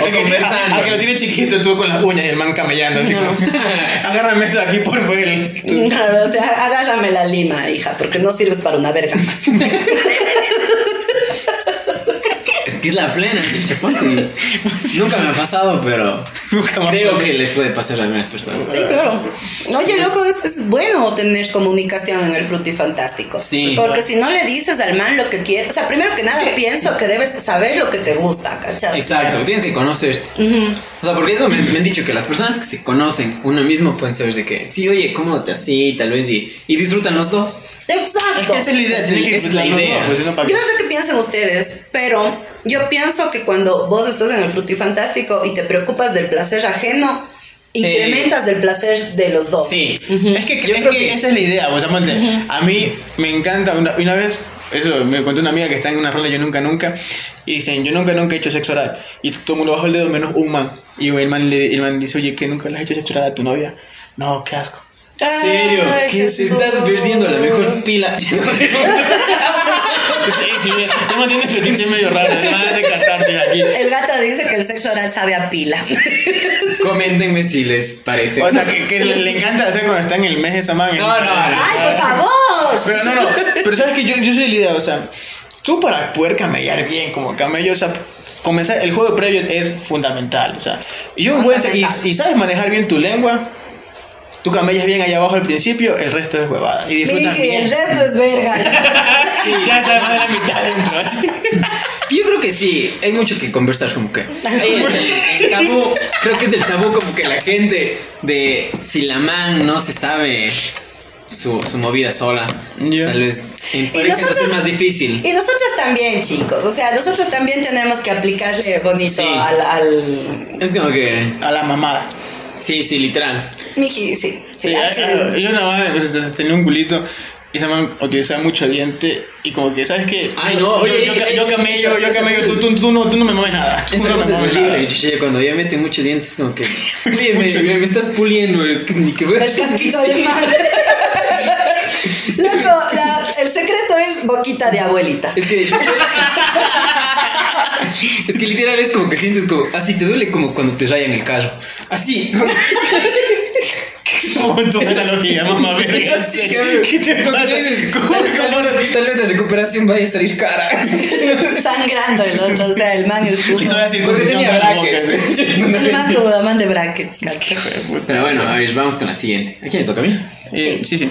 B: o conversando.
A: A, que lo tiene chiquito, tú con las uñas y el man camellando. Así como, agárrame eso aquí por. Tú-
C: Claro, o sea, agárrame la lima, hija, porque no sirves para una verga más.
B: Es que es la plena, pinche Ponte. Nunca me ha pasado, pero creo que les puede pasar a algunas personas.
C: Sí, claro. Oye, loco, es, es bueno tener comunicación en el frutifantástico.
B: Sí.
C: Porque si no le dices al man lo que quiere, o sea, primero que nada pienso que debes saber lo que te gusta, ¿cachas?
B: Exacto, tienes que conocerte. O sea, porque eso me, me han dicho que las personas que se conocen uno mismo pueden saber de que, sí, oye, cómodate así, tal vez, y, y disfrutan los dos.
C: Exacto.
A: Esa es la idea,
B: Sí,
A: tiene que
B: es la idea.
A: dos, pues, no, ¿para
C: Yo no sé qué piensan ustedes, pero yo pienso que cuando vos estás en el frutifantástico y te preocupas del placer ajeno, incrementas el placer de los dos.
B: Sí.
A: Es que,
B: Yo
A: es
B: creo
A: que
B: que-
A: esa es la idea, o sea, ponte, a mí me encanta, una, una vez, eso me contó una amiga que está en una rola yo nunca nunca, y dicen, yo nunca nunca he hecho sexo oral, y todo el mundo bajó el dedo menos un man, y el man, le, el man dice, oye, ¿que nunca le has hecho sexo oral a tu novia? No, qué asco.
B: ¿En serio?
C: Ay,
B: ¿Qué
C: Jesús.
B: estás perdiendo la mejor pila?
A: Sí, sí, bien, el man tiene fetiche medio raro, el de catarse aquí.
C: El gato dice que el sexo oral sabe a pila.
B: Coméntenme si les parece.
A: O sea, que, que le, le encanta hacer cuando está en el mes esa man.
B: No, no, no.
C: ¡Ay, por favor!
A: Pero no, no, pero sabes que yo, yo soy de la idea, o sea, tú para poder camellar bien como camello, o sea, comenzar, el juego previo es fundamental, o sea, y un buen, y, y sabes manejar bien tu lengua, tú camellas bien allá abajo al principio, el resto es huevada, y disfrutas bien.
C: el resto es verga.
A: Sí, ya está la mitad dentro.
B: Yo creo que sí, hay mucho que conversar, como que. el, el tabú, creo que es del tabú, como que la gente de si la man no se sabe su, su movida sola.
A: Ya.
B: Tal vez en pareja va a ser
C: nosotros-
B: más difícil.
C: Y nosotros también, chicos. O sea, nosotros también tenemos que aplicarle bonito
B: Sí.
C: al, al.
B: Es como que.
A: A la mamada.
B: Sí, sí, literal.
C: Miji, sí. Sí,
A: Sí,
C: que-
A: ah, yo nada más entonces, tenía un culito y se man utilizaba mucho diente y como que, ¿sabes qué?
B: Ay, no,
A: Yo-
B: oye,
A: yo,
B: eh,
A: yo, yo camello,
B: esa-
A: yo camello, tú, tú, tú no, tú no me mueves nada. Tú no me
B: cosa es
A: mueves
B: horrible,
A: nada.
B: chiche, cuando ya mete mucho dientes, es como que. Oye, me, me- me estás puliendo, el- ni que.
C: El casquito de madre. Loco, la- el secreto es boquita de abuelita.
B: Es que. es que literal es como que sientes como. Así te duele como cuando te rayan el carro. Así.
A: Como tu analogía, mamá, verga. ¿Qué te pasa?
B: que dices,
A: ¿Cómo
B: tal, vez la recuperación vaya a salir cara.
C: Sangrando el otro, o sea, el man
B: Porque tenía brackets.
A: sí.
C: El man como la man de brackets, cacho.
B: Pero bueno, a ver, vamos con la siguiente. ¿A quién le toca a mí?
A: Eh, Sí, sí.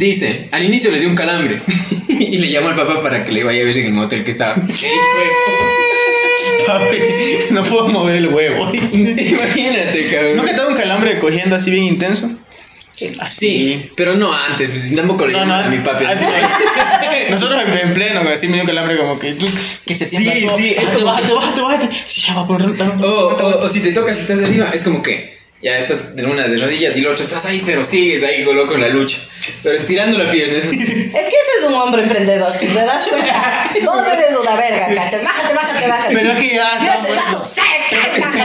B: Dice, al inicio le dio un calambre y le llamó al papá para que le vaya a ver en el motel que estaba.
A: Papi, no puedo mover el huevo.
B: Imagínate, cabrón.
A: ¿Nunca te un calambre cogiendo así bien intenso?
B: Sí, pero no antes, pues tampoco le
A: No, no,
B: a mi papi.
A: así no. Nosotros en, en pleno, así me dio un calambre como que tú, que se
B: Sí,
A: tiembla todo.
B: sí, es
A: Bájate,
B: como-
A: bájate, bájate, bájate. Sí, ya va por un
B: O, o, o si te tocas y estás arriba, es como que ya estás de una de rodillas y la otra estás ahí, pero sigues ahí loco en la lucha. Pero estirando la pierna, eso sí.
C: Es que eso es un hombre emprendedor, ¿te das cuenta? Vos eres una verga, cachas. Bájate, bájate, bájate.
A: Pero es que ya.
C: Yo hace rato sé.
A: Pero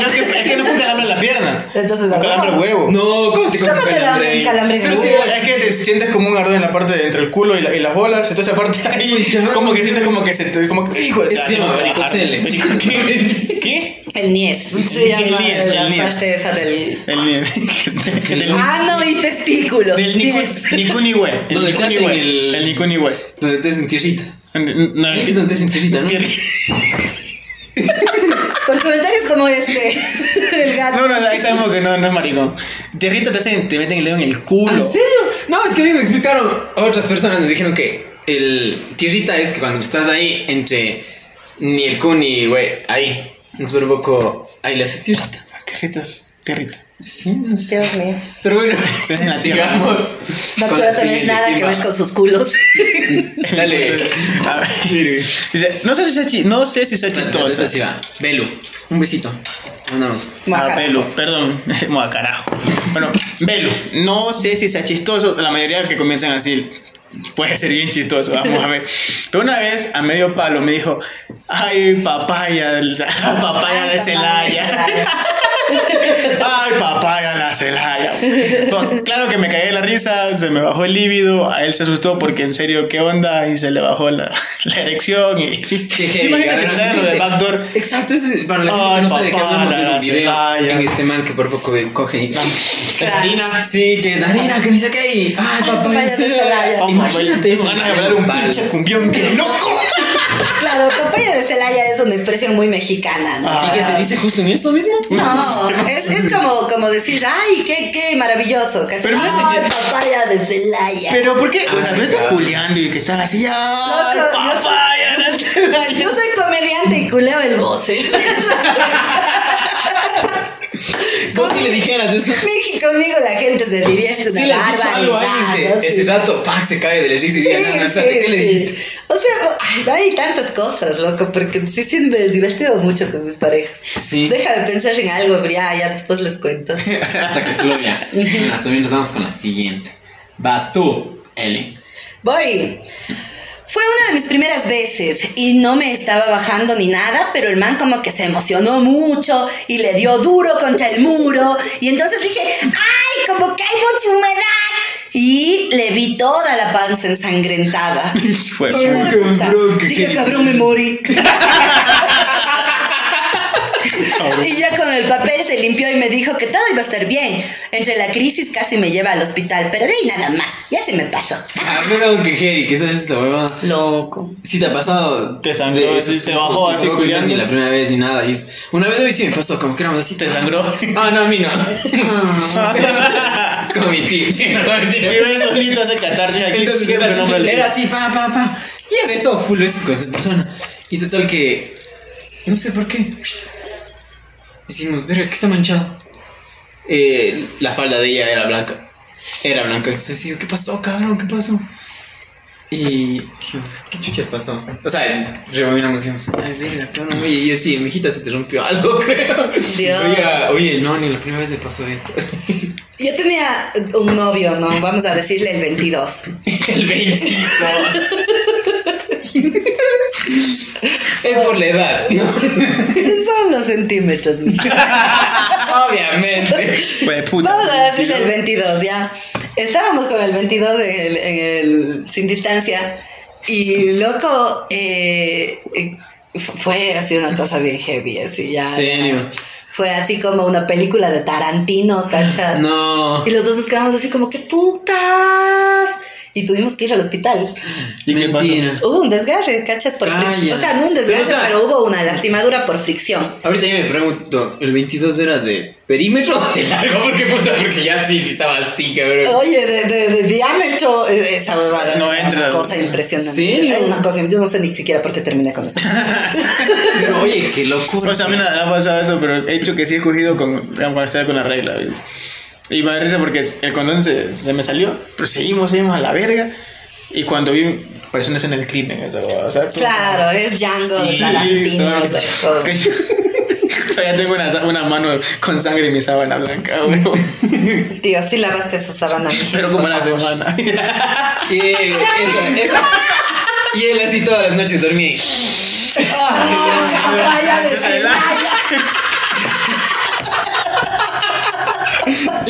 A: es que, es que no fue un calambre en la pierna.
C: Entonces,
A: un calambre huevo.
B: No, ¿cómo te coge
C: ¿Cómo te da un calambre
B: Pero sí,
C: huevo?
A: Es que te sientes como un ardor en la parte de entre el culo y, la- y las bolas, entonces esa parte ahí,
B: Uy, ya.
A: como que sientes como que se te, como que, hijo de
B: Eso se llama varicocele.
A: ¿Qué? ¿Qué?
C: El niés. Se
A: El
C: llama
A: el niés.
C: parte esa del.
A: El, del,
C: Ano y testículos.
A: del
C: Niés.
A: Nicunihue. El Nicunihue.
B: el-
A: Nicunihue.
B: Donde te hacen tierrita.
A: No, el
B: Es donde te hacen tierrita, ¿no?
C: Por comentarios como este. El gato.
A: No, no, ahí sabemos que no, no es maricón. Tierrita te, hacen, te meten el dedo en el culo.
B: ¿En serio? No, es que a mí me explicaron otras personas, me dijeron que el tierrita es que cuando estás ahí entre ni el cu ni güey, ahí. Es por poco, ahí le haces tierrita.
A: Tierritas, tierrita.
B: Sí, no sé.
C: Dios mío.
B: Pero bueno,
A: Se hace en la tierra.
C: No quiero
B: siguiente
C: nada que ver con sus culos.
B: Dale.
A: A ver, Dice, no sé si sea, chi- no sé si sea
B: Esta
A: chistosa.
B: sí va. Belu, un besito. Mandamos.
A: Ah. Belu, perdón, Mua, carajo. Bueno, Belu, no sé si sea chistoso, la mayoría que comienzan así puede ser bien chistoso, vamos a ver. Pero una vez a medio palo me dijo, ay, papaya, papaya de Celaya. Ay, papaya la Celaya. Bueno, claro que me caí de la risa, se me bajó el líbido, a él se asustó porque en serio, ¿qué onda? Y se le bajó la, la erección. Y,
B: heavy,
A: Imagínate que te lo de backdoor.
B: Exacto, ese es para la gente
A: Ay,
B: que no sabe que
A: papá,
B: hablamos de
A: la
B: ese video
A: Celaya.
B: en este man que por poco coge y...
A: Es harina.
B: Sí, que es harina, que ni sé qué y... Ay, papá,
C: de
B: serio.
C: Celaya.
B: Imagínate eso.
A: Ganas de hablar un
B: Pal.
A: pinche cumbión bien loco.
C: Claro, papaya de Celaya es una expresión muy mexicana, ¿no?
A: Ah.
B: ¿Y que se dice justo en eso mismo?
C: No, es, es como, como decir, ay, qué, qué maravilloso. ¿cachai?
A: Pero fíjate
C: ay, papaya de Celaya.
A: Pero ¿por qué? O sea,
B: Ay,
A: pero estás culeando y que están así, ay,
C: Loco, yo soy-
A: papaya, la Celaya.
C: Yo soy comediante y culeo el goce.
B: ¿Cómo si le dijeras eso?
C: Miji, conmigo la gente se divierte una
B: Sí, le has dicho algo a
C: barbaridad.
B: ese rato, ¡pam! se cae de la risa y
C: Sí,
B: dice, no, ¿qué le dijiste?
C: O sea, ay, hay tantas cosas, loco, porque sí, sí me he divertido mucho con mis parejas.
B: Sí.
C: Deja de pensar en algo, ya, ya después les cuento.
B: Hasta que fluya. Hasta bien nos vamos con la siguiente. Vas tú, Eli.
C: Voy. Fue una de mis primeras veces y no me estaba bajando ni nada, pero el man como que se emocionó mucho y le dio duro contra el muro y entonces dije, ay, como que hay mucha humedad y le vi toda la panza ensangrentada. Dije, cabrón, me morí. Y ya con el papel se limpió y me dijo que todo iba a estar bien. Entre la crisis casi me lleva al hospital, pero de ahí nada más. Ya se me pasó.
B: A ver, aunque heavy, que sabes esta huevada.
C: Loco.
B: Si te ha pasado.
A: Te sangró,
B: de- eso-
A: te bajó
B: eso-
A: así
B: no. Ni la primera vez ni nada. y es- una vez hoy sí me pasó, como que era así.
A: Te sangró.
B: Ah, no, a mí no. Como mi tío. No.
A: Que ven solito hace catarsis aquí.
B: Entonces era, era así, pa, pa, pa. Y he besado full veces con esa persona. Y total que. No sé por qué. Decimos, verga, que está manchado. Eh, la falda de ella era blanca. era blanco. Entonces digo, ¿qué pasó, cabrón? ¿Qué pasó? Y dijimos, ¿qué chuchas pasó? O sea, rebobinamos y dijimos, ay, verga, cabrón, oye, y yo sí, mijita, se te rompió algo, creo.
C: Dios.
B: Oye, oye, no, ni la primera vez me pasó esto.
C: Yo tenía un novio, ¿no? Vamos a decirle el 22.
B: El 22. es por la edad, ¿no?
C: Son los centímetros, mija.
B: Obviamente.
A: Pues puta.
C: Vamos a decirle el 22, ya. Estábamos con el 22 en el, en el Sin Distancia y loco, eh, eh, fu- fue así una cosa bien heavy, así ya.
B: ¿Serio?
C: Fue así como una película de Tarantino, ¿cachas?
B: No.
C: Y los dos nos quedamos así como, ¡qué putas! Y tuvimos que ir al hospital.
A: ¿Y qué pasó?
B: Mentira.
C: Hubo un desgarre, ¿cachas? Por
B: Calla.
C: fric- O sea, no un desgarre,
B: Pero,
C: pero,
B: o sea-
C: hubo una lastimadura por fricción.
B: Ahorita ya me pregunto, ¿el 22 era de perímetro o de largo? Porque puta, porque ya sí, sí estaba así, cabrón.
C: Oye, de, de- de diámetro, eh, esa huevada.
A: No entra.
C: Una cosa impresionante.
B: ¿Serio?
C: Era Una cosa, yo no sé ni siquiera por qué terminé con eso.
B: Pero, oye, qué locura.
A: O sea, a mí no me ha pasado eso, pero he hecho que sí he cogido con, cuando estaba con la regla. Y, y me da risa porque el condón se, se me salió, pero seguimos, seguimos a la verga. Y cuando vi, pareció una escena del crimen. esa huevada, O sea, tú-
C: claro, es Django
A: Sí,
C: Tarantino. o sea, todo.
A: Que yo- Todavía tengo una, una mano con sangre en mi sábana blanca, huevo.
C: Tío, sí lavaste esa sábana.
A: Pero como la semana.
B: Y él así todas las noches dormía. y-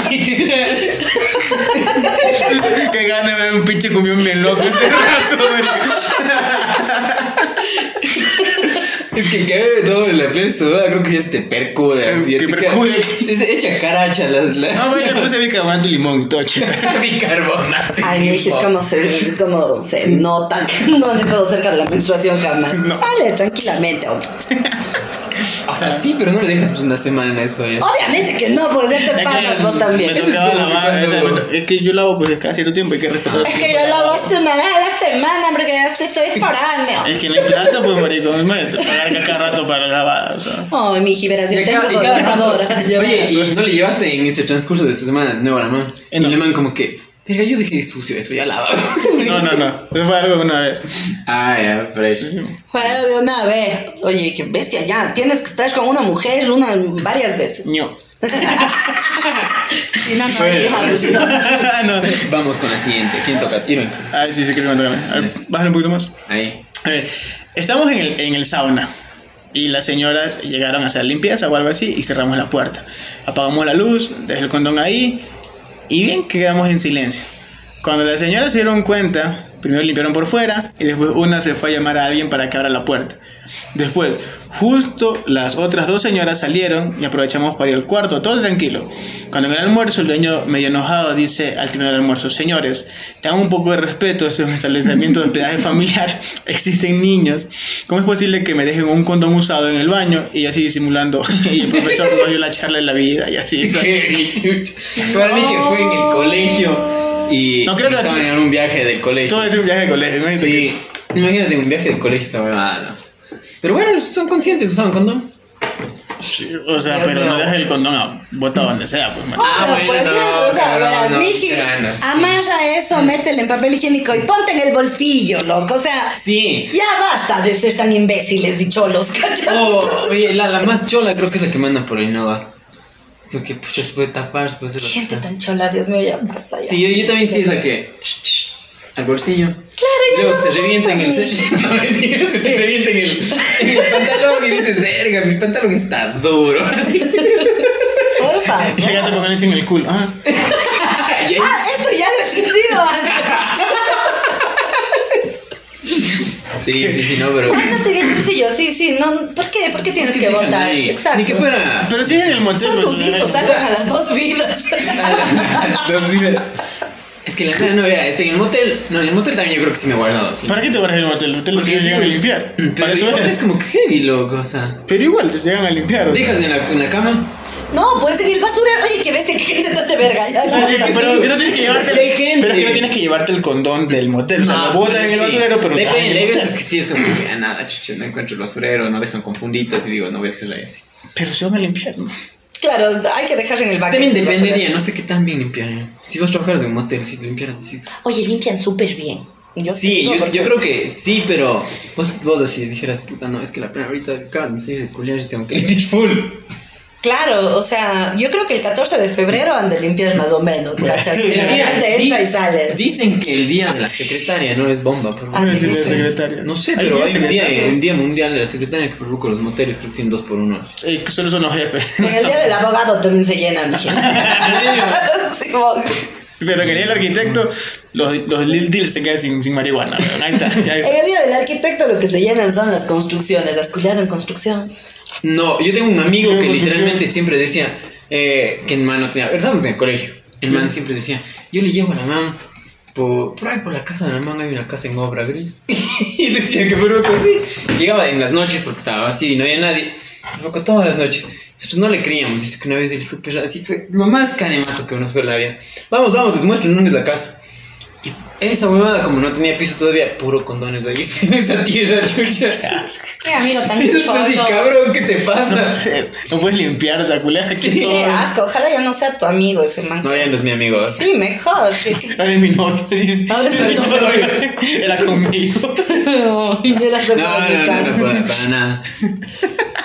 C: De
A: que gana de ver un pinche cumbión bien loco ese rato, güey.
B: Es que cabrón, no, la plena sudada creo que ya se te percude.
A: Que
B: Es hecha caracha la, la
A: No, güey, le puse bicarbonato y limón y todo
B: bicarbonato.
C: Ay, me dijiste cómo se, cómo se nota que no me quedo cerca de la menstruación jamás.
A: No.
C: Sale tranquilamente, hombre.
B: O sea, sí, pero no le dejas pues una semana eso ya.
C: Obviamente que no, pues ya te
A: Es
C: pasas vos también.
A: Me tocaba lavar. To- Es que yo lavo pues cada cierto tiempo, hay que respetar.
C: Es que yo hago una vez a la semana, porque ya estoy, soy foráneo.
A: Es que no hay plata, pues, marico. Me pagar que cada rato para lavar, o sea.
C: Ay, mi verás, yo tengo
B: cada- y cada rato-
C: lavadora.
B: Oye, ¿y no le llevaste en ese transcurso de esa semana de nuevo a la mano?
A: Eh,
B: Y
A: no.
B: la man como que, verga, yo dejé sucio eso, ya lava.
A: No, no, no. Eso fue algo de una vez.
B: Ah, ya, pero
C: Fue de una vez. Oye, qué bestia, ya. Tienes que estar con una mujer una, varias veces.
A: Ño.
C: Si no, no,
B: Bueno.
C: no.
A: no.
B: Vamos con la siguiente. ¿Quién toca? Tiro.
A: Ah, sí, sí, que me toca. A ver, bájale un poquito más.
B: Ahí.
A: A ver, estamos en el, en el sauna y las señoras llegaron a hacer limpieza o algo así y cerramos la puerta. Apagamos la luz, dejé el condón ahí y bien que quedamos en silencio. Cuando las señoras se dieron cuenta, primero limpiaron por fuera y después una se fue a llamar a alguien para que abra la puerta. Después, justo las otras dos señoras salieron y aprovechamos para ir al cuarto, todo tranquilo. Cuando en el almuerzo, el dueño medio enojado dice al terminar el almuerzo, señores, tengan un poco de respeto, este es un establecimiento de hospedaje familiar, existen niños. ¿Cómo es posible que me dejen un condón usado en el baño y así disimulando? y el profesor nos dio la charla de la vida y así.
B: Para mí que fue en el colegio y
A: No, creo que
B: estaban en un viaje del colegio.
A: Todo es un viaje de colegio, imagínate que-
B: Sí, imagínate un viaje de colegio esa huevada. Pero bueno, son conscientes, usaban condón.
A: Sí, o sea,
C: Dios
A: pero no dejes el condón botado donde sea, pues, man.
B: Ah,
C: Obvio,
B: bueno,
C: pues
B: no,
C: Dios, o sea,
B: cabrón,
C: verás,
B: no,
C: miji,
B: sí.
C: amarra eso, métele en papel higiénico y ponte en el bolsillo, loco. O sea,
B: Sí.
C: ya basta de ser tan imbéciles y cholos, ¿cachai?
B: Oh, oye, la, la más chola creo que es la que manda por Innova. Digo que pucha, se puede tapar, se puede hacer lo que
C: Gente
B: sea.
C: tan chola, Dios mío, ya basta. Ya.
B: Sí, yo, yo también sí es la que. Al bolsillo. Luego
C: no
B: se revienta en el. se te revienta en el, en el pantalón y dices, verga, mi pantalón está duro.
C: Por favor.
A: Y fíjate con el en el culo. Ah.
B: Ahí-
C: Ah, esto ya lo he sentido antes.
B: sí, sí, sí, no, pero.
C: El bolsillo, sí, sí, no, ¿por qué? ¿Por qué tienes
B: ¿Por
C: que
B: te
C: votar? Exacto.
B: Ni que fuera.
A: Pero sí en el motel.
C: Son tus hijos, salgan a las dos vidas.
B: Dos días. Es que la cara no vea, este, en el motel. No, en el motel también yo creo que sí me he guardado así.
A: ¿Para qué te guardas el motel? El motel lo llegan a limpiar.
B: Pero
A: Para eso
B: igual
A: es.
B: es como que heavy, loco, o sea.
A: Pero igual te llegan a limpiar.
B: Dejas en la, en la cama.
C: No, pues en el basurero. Oye, que ves que gente te verga.
A: Pero que no tienes que llevarte.
B: Sí.
A: Pero es que no tienes que llevarte el condón del motel. O sea, lo botan en el
B: sí.
A: basurero, pero.
B: Depende,
A: Ay,
B: hay veces que sí es como que ah, nada, chuche, no encuentro el basurero, no dejan con funditas y digo, no voy a dejar ahí así.
A: Pero se van a limpiar, ¿no?
C: Claro, hay que dejar en el baño.
B: También dependería, no sé qué tan bien limpiarían. Si vos trabajaras en un motel, si limpiaras así.
C: Oye, limpian súper bien. Yo
B: sí, yo,
C: porque-
B: yo creo que sí, pero vos, vos así dijeras, puta, no, es que la primera ahorita acaban de salir de culiar y tengo que limpiar full.
C: Claro, o sea, yo creo que el 14 de febrero han de limpiar más o menos, ¿cachas? Que la
B: Mira,
C: gente entra y sale.
B: Dicen que el día de la secretaria no es bomba, pero
C: Ah, sí, sí.
A: secretaria.
B: no sé,
A: Hay
B: pero
A: día
B: hay un día, un día mundial de la secretaria que provoca los moteles, creo que tienen dos por uno. Así.
A: Sí, que solo son los jefes.
C: En el día del abogado también se llenan, mijita. Sí, como-
A: Pero que el día del arquitecto, los, los lil deals se quedan sin, sin marihuana. Ahí está.
C: En el día del arquitecto lo que se llenan son las construcciones. ¿Has culiado en construcción?
B: No, yo tengo un amigo
A: No,
B: que
A: no,
B: literalmente
A: no.
B: siempre decía eh, que el man no tenía. Estábamos en el colegio. El man siempre decía: Yo le llevo a la man. Por, por ahí por la casa de la man hay una casa en obra gris. y decía que por loco así. Llegaba en las noches porque estaba vacío y no había nadie. Loco todas las noches. Nosotros no le creíamos. Dice que una vez hijo de perra, así fue lo más canemazo que nos fue la vida. Vamos, vamos, les muestro dónde es la casa. Esa huevada, como no tenía piso todavía, puro condones ahí en esa tierra, chucha.
C: Qué amigo tan
B: Y después así, cabrón, ¿qué te pasa?
A: No puedes limpiar esa culera aquí
B: Sí.
A: todo.
C: Qué asco. Ojalá ya no sea tu amigo ese man.
B: No, ya no es mi amigo.
C: Sí, mejor. sí.
A: Ahora es mi novio.
C: Ahora es mi novio.
A: Era conmigo.
C: No, yo la saco
B: No,
C: de mi
B: no, no,
C: casa.
B: no, para, para nada.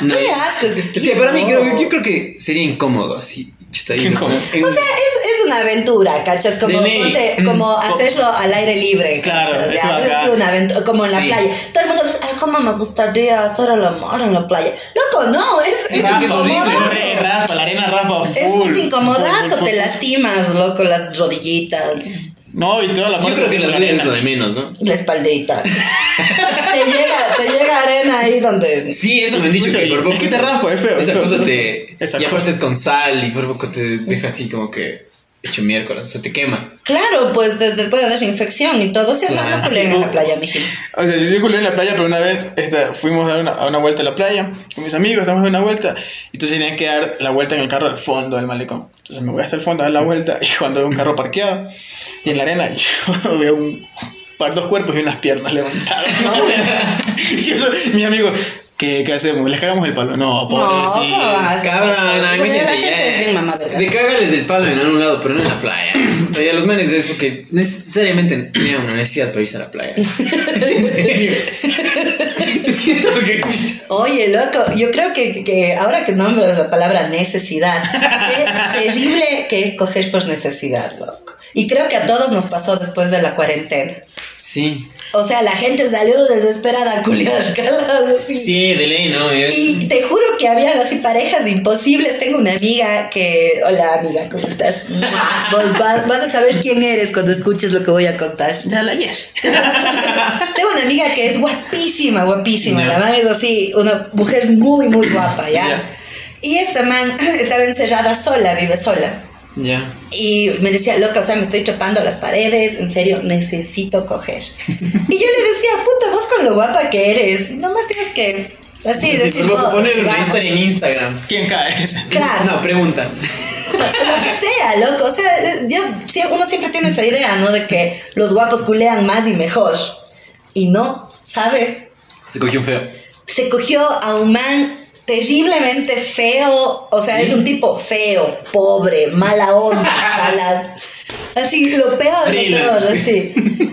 B: No,
C: Qué asco ese
B: es que para mí creo, yo creo que sería incómodo así. Chuta, ahí en-
C: O sea, es, es una aventura, ¿cachas? Como, ponte-
B: Mm.
C: como hacerlo al aire libre.
A: Claro, eso acá.
C: Es una aventura, como en la
B: Sí.
C: playa. Todo el mundo dice, ay, cómo me gustaría hacer el amor en la playa. Loco, no, es, es
B: es horrible,
A: raspa, la arena raspa
C: Es,
A: full.
C: es incomodazo, te
A: full.
C: lastimas, loco, las rodillitas,
A: No, y toda la
B: Yo
A: parte
B: creo que
A: de
B: las
A: la
B: redes es
A: arena.
B: lo de menos, ¿no?
C: la espaldita. te, llega, te llega arena ahí donde...
B: Sí, eso me han dicho
A: Escucha,
B: que por
A: es
B: poco.
A: que te raspa, es feo, es
B: Esa
A: feo.
B: cosa te.
A: Esa
B: y
A: cosa.
B: aparte es con sal y por poco te deja así como que hecho miércoles, o sea, te quema.
C: Claro, pues te, te puede dar infección y todo. O sea, no, culen en la playa, mijitos.
A: O sea, yo culé en la playa, pero una vez esta, fuimos a dar una, a una vuelta a la playa con mis amigos, estamos en una vuelta, y entonces tenía que dar la vuelta en el carro al fondo del malecón. Entonces me voy hasta el fondo a dar la vuelta, y cuando veo un carro parqueado, y en la arena, yo veo un par dos cuerpos y unas piernas levantadas. y yo soy, mi amigo, ¿qué, ¿qué hacemos? ¿Les cagamos el palo? No, pobrecito.
B: Cabrón, no,
C: es bien mamá verga.
B: De cágales del palo en algún lado, pero no en la playa. O sea, los manes es porque necesariamente tenían una necesidad para irse a la playa. En serio.
C: Oye, loco, yo creo que, que ahora que nombras la palabra necesidad, qué terrible que es coger por necesidad, loco. Y creo que a todos nos pasó después de la cuarentena.
B: Sí.
C: O sea, la gente salió desesperada a culiar calas así.
B: Sí, de ley, ¿no? Es...
C: Y te juro que había así parejas imposibles. Tengo una amiga que. Hola, amiga, ¿cómo estás? Vos vas, vas a saber quién eres cuando escuches lo que voy a contar.
A: Ya la yes.
C: Tengo una amiga que es guapísima, guapísima. La man es así, una mujer muy, muy guapa, ¿ya?
A: Ya.
C: Y esta man estaba encerrada sola, vive sola.
B: Ya.
C: Y me decía, loca, o sea, me estoy chopando las paredes, en serio, necesito coger. y yo le decía, puta, vos con lo guapa que eres, nomás tienes que, así,
B: Sí, poner una
C: vamos".
B: historia en Instagram.
A: ¿Quién cae?
C: Claro.
B: No, preguntas.
C: Lo que sea, loco. O sea, yo, uno siempre tiene esa idea, ¿no? De que los guapos culean más y mejor. Y no, ¿sabes?
B: Se cogió un feo.
C: Se cogió a un man terriblemente feo. O sea,
B: Sí.
C: es un tipo feo, pobre, mala onda, talas. Así, lo peor, lo peor, así.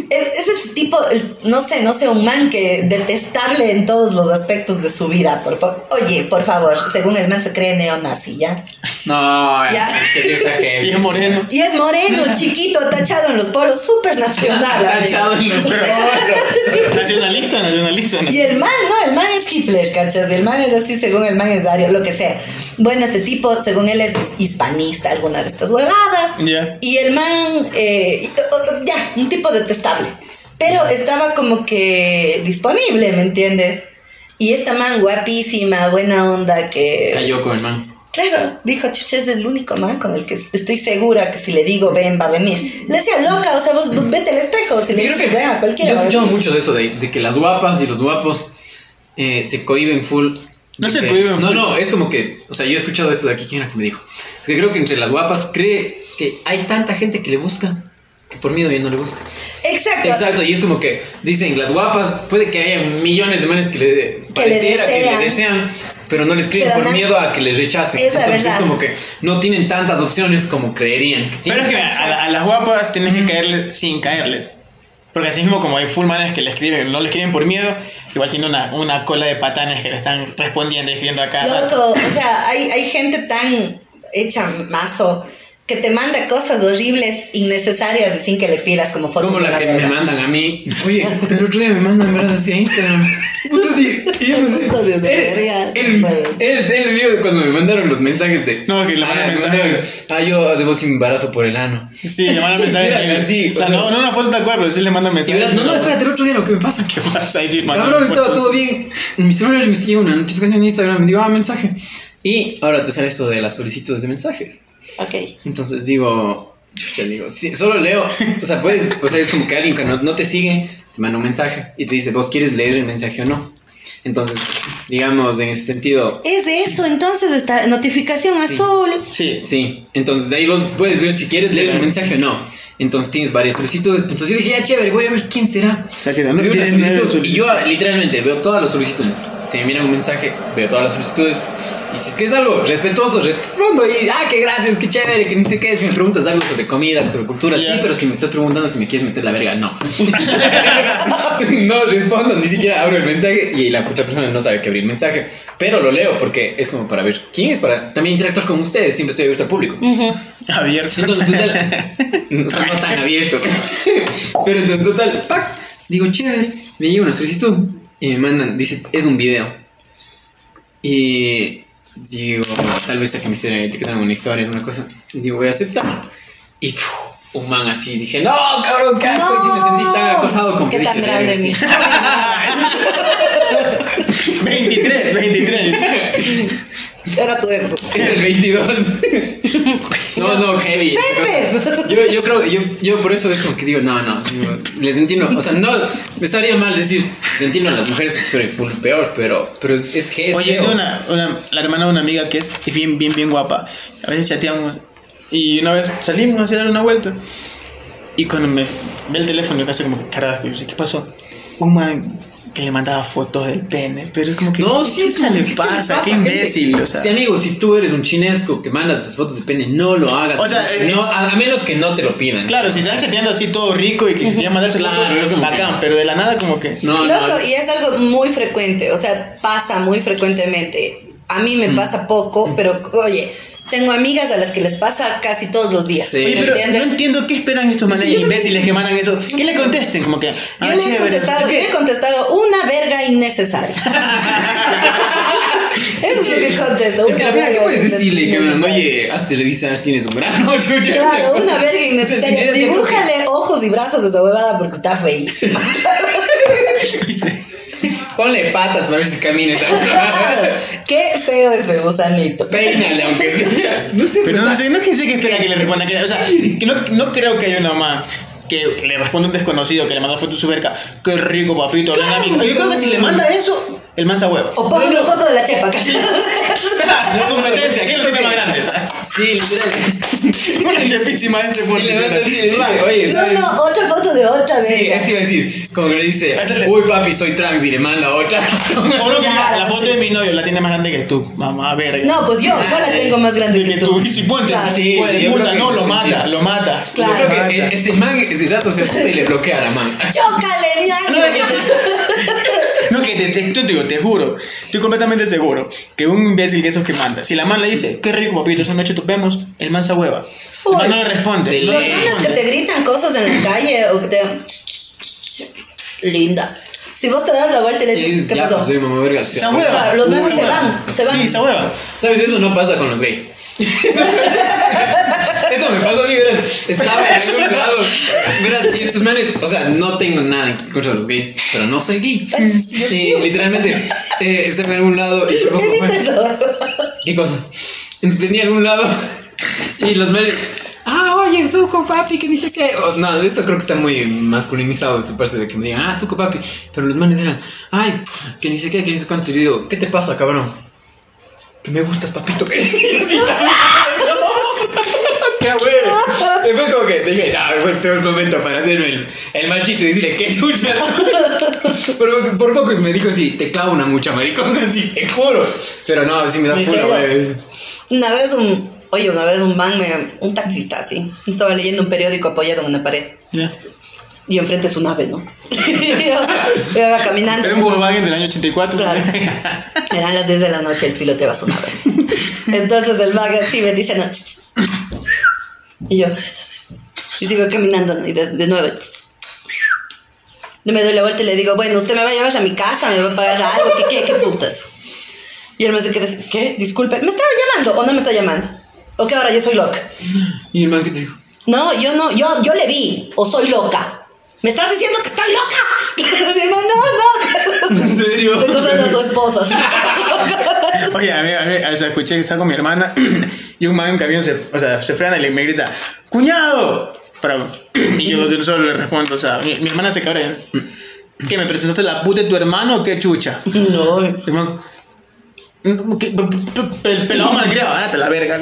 C: Es, es ese tipo, no sé, no sé, un man que detestable en todos los aspectos de su vida. Por, por- oye, por favor, según el man se cree neonazi, ¿ya?
B: No,
C: Ya.
B: es que está
A: Y es moreno.
C: Y es moreno, chiquito, tachado en los poros, súper nacional.
B: Tachado en los
A: Nacionalista, nacionalista.
C: Y el man, no, el man es Hitler, ¿cachas? El man es así, según el man es Ario, lo que sea. Bueno, este tipo, según él, es hispanista, alguna de estas huevadas.
A: Ya.
C: Y el man, eh, ya, un tipo detestable. Pero estaba como que disponible, ¿me entiendes? Y esta man guapísima, buena onda, que...
B: Cayó con el man.
C: Claro, dijo, chucha, es el único man con el que estoy segura que si le digo ven, va a venir. Le decía, loca, o sea, vos, vos vete al espejo, si
B: Sí,
C: le dices, ven a cualquiera.
B: yo he escuchado
C: venir".
B: mucho de eso, de, de que las guapas y los guapos eh, se cohiben full.
A: No se
B: que- No, no, es como que, o sea, yo he escuchado esto de aquí, ¿quién era que me dijo? Es que creo que entre las guapas crees que hay tanta gente que le busca que por miedo ya no le busca.
C: Exacto.
B: Exacto, y es como que dicen las guapas, puede que haya millones de manes que le pareciera que le
C: desean.
B: desean, pero no le escriben por
C: no-
B: miedo a que les rechacen.
C: Es la
B: Entonces
C: verdad.
B: es como que no tienen tantas opciones como creerían. que
A: Pero es que a, la- a las guapas tienes que caerles sin caerles. Porque así mismo como hay full manes que le escriben, no le escriben por miedo, igual tiene una, una cola de patanes que le están respondiendo y escribiendo acá.
C: Loco, o sea, hay, hay gente tan hecha mazo que te manda cosas horribles, innecesarias sin que le pidas como fotos.
B: Como la que me mandan a mí. Oye, el otro día me mandan verdad hacia Instagram. Puta, y yo no sé.
C: Hijo de
B: Él,
C: verga,
B: él,
C: pues.
B: él, él vio cuando me mandaron los mensajes de.
A: No, que le mandan
B: ah, me
A: mensajes.
B: Ah, yo debo sin embarazo por el ano.
A: Sí, le mandan mensajes.
B: Sí,
A: o sea, no, no una foto tal cual, pero sí le mandan mensajes.
B: verás, no, no, espérate, el otro día lo que me pasa.
A: ¿Qué pasa? Ahí sí, mandan
B: Cabrón, estaba todo bien. En mi celular me sigue una notificación de Instagram. Me digo, ah, mensaje. Y ahora te sale esto de las solicitudes de mensajes.
C: Ok.
B: Entonces digo, ya digo, sí, solo leo. O sea, puedes, o sea, es como que alguien que no, no te sigue te manda un mensaje y te dice, ¿vos quieres leer el mensaje o no? Entonces, digamos, en ese sentido,
C: Es de eso, entonces esta notificación azul.
A: Sí.
B: sí. Entonces, de ahí vos puedes ver si quieres leer el mensaje o no. Entonces tienes varias solicitudes. Entonces yo dije, ya chévere, voy a ver quién será.
A: sea, que no
B: solicitud y yo literalmente veo todas las solicitudes. Si me miran un mensaje, veo todas las solicitudes. Y si es que es algo respetuoso, respondo y, ah, qué gracias, qué chévere, que ni sé qué. Si me preguntas algo sobre comida, sobre cultura, sí, pero si me estás preguntando si me quieres meter la verga, no. no respondo, ni siquiera abro el mensaje y la otra persona no sabe que abrir el mensaje. Pero lo leo porque es como para ver quién es, para también interactuar con ustedes. Siempre estoy abierto al público.
A: Abierto.
B: Entonces, total, o sea, no tan abierto. Pero entonces, total, pac, digo, chévere, me llega una solicitud y me mandan, dice, es un video. Y digo, tal vez a que me estén etiquetando una historia, una cosa. Y digo, voy a aceptar. Y uf, un man así, dije, no, cabrón, qué asco. Y sí me sentí tan acosado como
C: Qué tan grande mi.
A: 23, 23.
C: Era tu ex.
B: Era el 22. no, no, heavy. Yo, yo creo, yo, yo por eso es como que digo, no, no, les entiendo. O sea, no, me estaría mal decir, les entiendo a las mujeres que soy full peor, pero, pero es, es, que es
A: Oye,
B: feo.
A: tengo una, una, la hermana de una amiga que es bien, bien, bien guapa. A veces chateamos. Y una vez salimos a hacer una vuelta. Y cuando me ve el teléfono, yo casi como que carajo, yo sé, ¿qué pasó? Un man que le mandaba fotos del pene. Pero es como que.
B: No,
A: ¿qué
B: sí, es
A: le
B: ¿qué les
A: pasa? Qué imbécil. O sea,
B: Sí, amigo, si tú eres un chinesco que mandas esas fotos de pene, no lo hagas.
A: O sea,
B: no,
A: es-
B: a, a menos que no te lo pidan.
A: Claro, si están chateando así todo rico y que querían mandarse
B: Claro,
A: fotos,
B: es como
A: bacán. Pero de la nada, como que.
B: No,
C: Loco,
B: no.
C: y es algo muy frecuente, o sea, pasa muy frecuentemente. A mí
B: Mm.
C: me pasa poco, pero oye, tengo amigas a las que les pasa casi todos los días.
B: Sí.
A: Oye,
C: ¿me
A: pero
C: entiendes?
A: no entiendo qué esperan estos manes
C: yo también-
A: imbéciles que mandan eso. ¿Qué le contesten? Como que.
C: Yo
A: ah,
C: le he contestado,
A: es
C: yo
A: que-
C: he contestado una verga innecesaria. Eso es lo que contesto.
B: Es que la verdad, ¿qué
C: verga
B: puedes decirle, cabrón?
C: innecesaria.
B: Oye, hazte revisar, tienes un grano, chucha.
C: Claro, una verga innecesaria. Dibújale ojos y brazos a esa huevada porque está feísima.
B: Ponle patas para ver si camina esa
C: Qué feo ese gusanito.
B: Peínale, aunque sea. No sé,
A: Pero
B: pues,
A: no sé, no es que sé que espera que le responda. Que, o sea, que no, no creo que haya una mamá que le responda un desconocido que le manda foto de su verga. Qué rico, papito. a mí". Yo creo que si le manda eso, el man se huevo.
C: O ponme una foto de la chepa, ¿cachai?
A: La competencia, ¿quién lo tiene más grandes?
B: Sí, literal.
A: Una chepísima de este fuerte.
B: oye,
C: No,
B: ¿sabes?
C: no, otra foto de otra
B: Sí,
C: verga.
B: así iba a decir. Como que le dice,
A: Hazle-
B: uy, papi, soy trans y le manda otra.
A: O no, que
C: Claro,
A: la foto de mi novio la tiene más grande que tú, mamá, verga.
C: No, pues yo, yo la tengo más grande
A: que
C: que
A: tú. Y si ponte,
C: Claro.
B: Sí,
A: hijo de
B: yo
A: puta,
B: creo que
A: no, lo
B: sí,
A: mata,
B: sí.
A: lo mata.
C: Claro.
B: Yo creo que e- ese man, ese rato se junta y le bloquea a la man.
C: ¡Chócale,
A: No,
C: ñaño!
A: que te, no, que te, te- te digo, te juro, estoy completamente seguro que un imbécil que esos que manda, si la man le dice, qué rico papito, esa noche topemos, el man se hueva. El man no le responde.
C: Los manes que te gritan cosas en la calle o que te linda. Si vos te das la vuelta y le dices, ¿qué
B: ya,
C: pasó?
B: soy mamá verga.
A: Se hueva.
C: Los manes
A: Se
C: van, se van.
A: Sí, se hueva.
B: ¿Sabes? Eso no pasa con los gays. Eso, me pasó a mí, verás. Estaba en algún lado. Verás, y estos manes, o sea, no tengo nada en contra de los gays, pero no soy gay. Sí, literalmente. Eh, estaba en algún lado y. ¿Qué cosa? Entonces tenía algún lado y los manes. Ah, oye, suco papi, que dice que. Oh, no, eso creo que está muy masculinizado de su parte de que me digan, ah, suco papi. Pero los manes eran, ay, que ni sé qué, que ni sé cuánto. Y digo, ¿qué te pasa, cabrón? Que me gustas, papito. Que qué güey. Después como que dije, no, fue el peor momento para hacerme el, el machito y decirle, qué chucha. por, por poco me dijo así, te clavo una mucha maricón, así, te juro. Pero no, sí me da pura, güey.
C: Una vez un, oye, una vez un man, me, un taxista así, estaba leyendo un periódico apoyado en una pared
A: Ya.
C: y enfrente es un ave, ¿no? y yo, iba caminando.
A: Era un Volkswagen del año 84.
C: Claro. Eran las 10 de la noche, el piloteaba su nave. Entonces el man así me dice, no. Y yo, y sigo caminando, ¿no? y de, de nuevo. me doy la vuelta y le digo, bueno, usted me va a llevar a mi casa, me va a pagar algo, ¿qué, qué, qué putas? Y él me dice, ¿qué? ¿qué? Disculpe, ¿me estaba llamando o no me está llamando? ¿O que ahora yo soy loca?
B: Y el man que te dijo,
C: No, yo no, yo, yo le vi, o soy loca. ¿Me estás diciendo que estoy loca? Y el man, no, no.
B: ¿en serio?
C: Recordando a su esposa.
A: Oye, a mí, a mí, o sea, escuché que estaba con mi hermana y un man en camión se, o sea, se frena y me grita, ¡Cuñado! Pero, y yo que solo le respondo, o sea, mi, mi hermana se cabrea. ¿Qué, me presentaste la puta de tu hermano o qué chucha?
C: No.
A: Pelado malcriado, ándate la verga.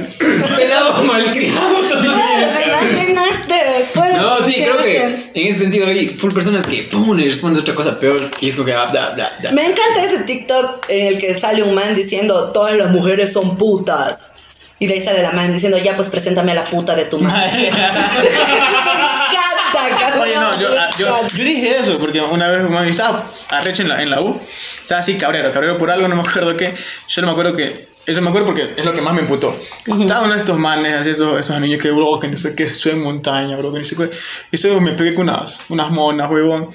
B: Pelado malcriado también.
C: Imaginarte. puedes
B: No, sí, creo que en ese sentido hay full personas que pum, le responden otra cosa peor y es como que ah, bla, bla, bla.
C: Me encanta ese TikTok en el que sale un man diciendo todas las mujeres son putas. Y de ahí sale la man diciendo, ya pues preséntame a la puta de tu madre. Me encanta,
A: no, yo,
C: Me
A: ah, yo, yo dije eso porque una vez mami estaba arrecho en la, en la U. Estaba así cabrero, cabrero por algo, no me acuerdo qué. Yo no me acuerdo que. Eso me acuerdo porque es lo que más me emputó. Estaba uno de estos manes, así, esos, esos niños que, bro, que no sé qué, soy en montaña, bro, que no sé qué. Y eso me pegué con unas, unas monas, huevón.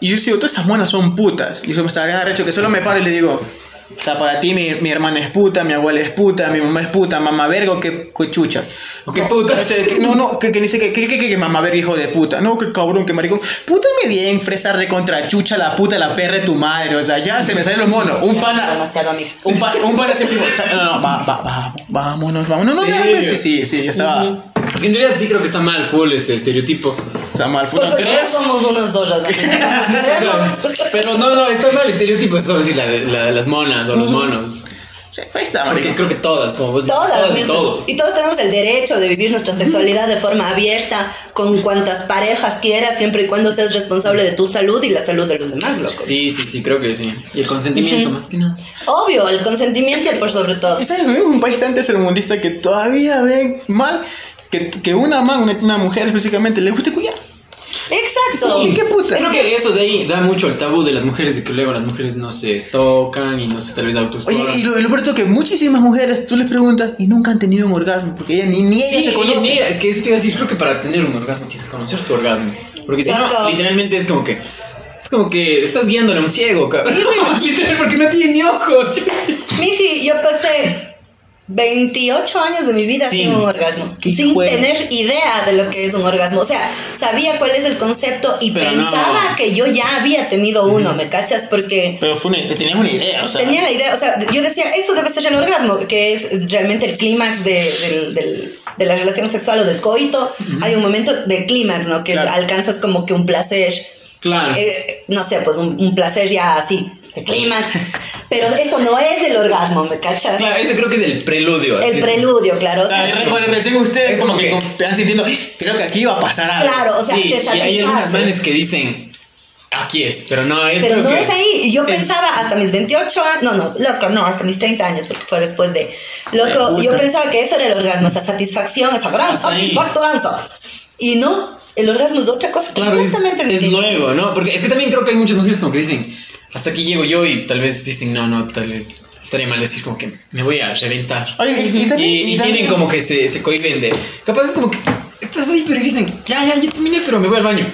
A: Y yo digo, todas esas monas son putas. Y yo me estaba bien arrecho que solo me paro y le digo. O sea, para ti mi, mi hermana es puta, mi abuela es puta, mi mamá es puta, mamá verga, qué, qué chucha.
B: ¿O qué
A: No,
B: putas?
A: o sea, que- no, no, que, que dice que, que, que, que, que mamá verga, hijo de puta. No, que cabrón, que maricón. Pútame bien, fresa recontra chucha, la puta, la perra de tu madre. O sea, ya se me salen los monos. Un pana.
C: Demasiado amiga.
A: Un pana, un pana siempre o sea, no, no, va, va, va, vámonos, vámonos. No, no,
B: ¿En
A: déjame. Sí, sí, sí, yo estaba.
B: Es que en realidad sí creo que está mal full ese estereotipo.
A: Sea, mal, fue ¿no crees?
C: somos unas. Queremos.
B: Pero no, no, está mal el estereotipo, eso decir, la, de- la- las monas o los monos. Porque creo que todas, como vos dices,
C: Todas,
B: todas y todos.
C: Y todos tenemos el derecho de vivir nuestra sexualidad de forma abierta, con cuantas parejas quieras, siempre y cuando seas responsable de tu salud y la salud de los demás, loco.
B: Sí, sí, sí, creo que sí. Y el consentimiento, más que nada.
C: Obvio, el consentimiento por sobre todo.
A: Y sabes, vivimos en un país tan tercermundista que todavía ven mal que, que una man, una, una mujer específicamente, le guste culiar.
C: Exacto.
A: Sí, qué puta.
B: Creo que eso de ahí da mucho el tabú de las mujeres, de que luego las mujeres no se tocan y no se tal vez autoexploran.
A: Oye, y lo, lo peor es que muchísimas mujeres tú les preguntas y nunca han tenido un orgasmo, porque ellas ni, ni
B: Sí,
A: se
B: y
A: conocen.
B: mira, es que eso te iba a decir, creo que para tener un orgasmo tienes que conocer tu orgasmo. Porque si no, literalmente es como que. Es como que estás guiándole a un ciego, cabrón. Literal, porque no tiene ni ojos.
C: Miji, yo pasé 28 años de mi vida
B: Sí.
C: sin un orgasmo. Sin
A: juego.
C: tener idea de lo que es un orgasmo. O sea, sabía cuál es el concepto y
B: Pero
C: pensaba
B: no.
C: que yo ya había tenido uno, ¿me cachas? Porque
A: Pero fue una, tenías una idea, o sea.
C: tenía la idea, o sea, yo decía, eso debe ser el orgasmo, que es realmente el clímax de, de la relación sexual o del coito. Hay un momento de clímax, ¿no? Que
A: Claro.
C: alcanzas como que un placer,
B: Claro.
C: eh, no sé, pues un, un placer ya así, de clímax. Pero eso no es el orgasmo, ¿me cachas?
B: Claro, ese creo que es el preludio. así
C: El
B: es.
C: preludio, claro. O
A: sea,
C: sea,
A: re- bueno, recién ustedes
B: Es
A: como, que, están sintiendo, creo que aquí va a pasar algo.
C: claro, o sea,
B: sí,
C: te
B: y hay algunas manes que dicen, aquí es, pero no es.
C: Pero no
B: que
C: es ahí. Y Yo
B: es-
C: pensaba hasta mis 28 años, no, no, loco, no, hasta mis 30 años, porque fue después de. Loco, yo pensaba que eso era el orgasmo, esa satisfacción, esa gran satisfacción. Y no, el orgasmo es otra cosa
B: Claro, es,
C: completamente
B: es
C: distinta.
B: luego, ¿no? Porque es que también creo que hay muchas mujeres como que dicen, hasta aquí llego yo y tal vez dicen, no, no, tal vez estaría mal decir como que me voy a reventar.
A: Oye, y, y también.
B: y
A: y también-
B: tienen como que se, se cohiben de. Capaz es como que estás ahí, pero dicen, ya, ya, ya terminé, pero me voy al baño.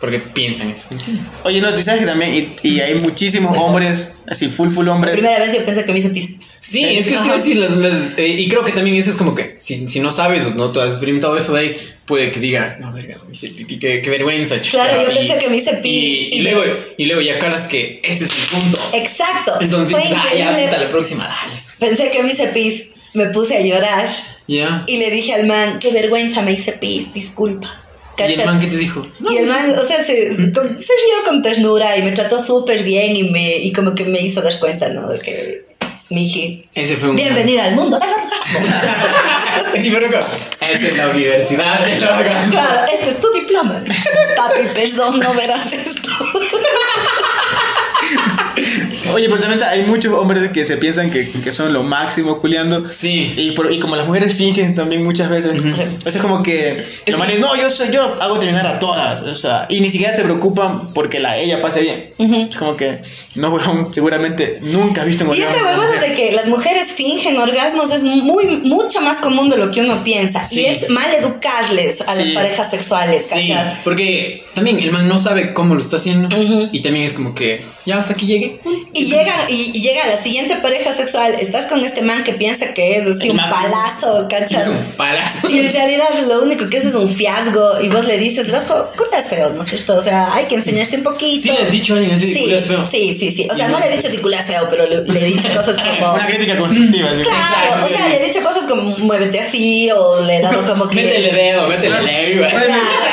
B: Porque piensan en ese sentido.
A: Oye, no, tú sabes que también, y, y hay muchísimos hombres, así, full, full
C: La
A: hombres.
C: primera vez yo pensé que me hice pis.
B: Sí, es que
C: Ajá.
B: decir, las, las- eh, y creo que también eso es como que si, si no sabes o no tú has experimentado eso de ahí, puede que diga, no, verga, me hice pipí, qué, qué vergüenza, chica.
C: Claro, yo
B: Y-
C: pensé que me hice pis,
B: Y, y
C: y
B: luego, y luego ya calas que ese es el punto.
C: Exacto.
B: Entonces
C: Fue
B: dices, ah, ya, puta, la próxima, dale.
C: Pensé que me hice pis. Me puse a llorar.
B: Ya.
C: Y le dije al man, qué vergüenza, me hice pis, disculpa.
B: ¿Y el man qué te dijo?
C: Y el man, o sea, se, se rió con ternura y me trató súper bien y, me, y como que me hizo dar cuenta, ¿no? De que, miji,
B: Ese fue un.
C: bienvenida al mundo del orgasmo.
B: Sí, pero. Esta es la universidad del orgasmo.
C: Claro, este es tu diploma. Papi, perdón, no verás esto.
A: Oye, precisamente hay muchos hombres que se piensan que, que son lo máximo culiando.
B: Sí.
A: Y, por- y como las mujeres fingen también muchas veces. O sea, es como que. los manes, no, yo, soy, yo hago terminar a todas. O sea, y ni siquiera se preocupan porque la ella pase bien. Es como que. No, weón, seguramente nunca has visto un
C: Y este
A: orgasmo de una
C: huevo
A: mujer.
C: de que las mujeres fingen orgasmos es muy, mucho más común de lo que uno piensa.
B: Sí.
C: Y es mal educarles a las parejas sexuales,
B: Sí,
C: ¿cachas?
B: porque también el man no sabe cómo lo está haciendo y también es como que ya hasta aquí llegué.
C: Y llega, y, y llega la siguiente pareja sexual, estás con este man que piensa que es así
A: El
C: un
A: máximo.
C: palazo, ¿cachas?
B: Es un palazo.
C: Y en realidad lo único que es es un fiasco y vos le dices, loco, culas feo, ¿no es cierto? O sea, hay que enseñarte un poquito.
B: Sí, le has dicho a alguien así,
C: Sí,
B: culas feo.
C: sí, sí, sí. O sea, no le he dicho si culas feo, pero le, le he dicho cosas como...
A: Una crítica constructiva. ¿sí?
C: Claro, o sea,
B: sí.
C: le he dicho cosas como muévete así o le he dado como que...
B: Métele dedo, métele lengua.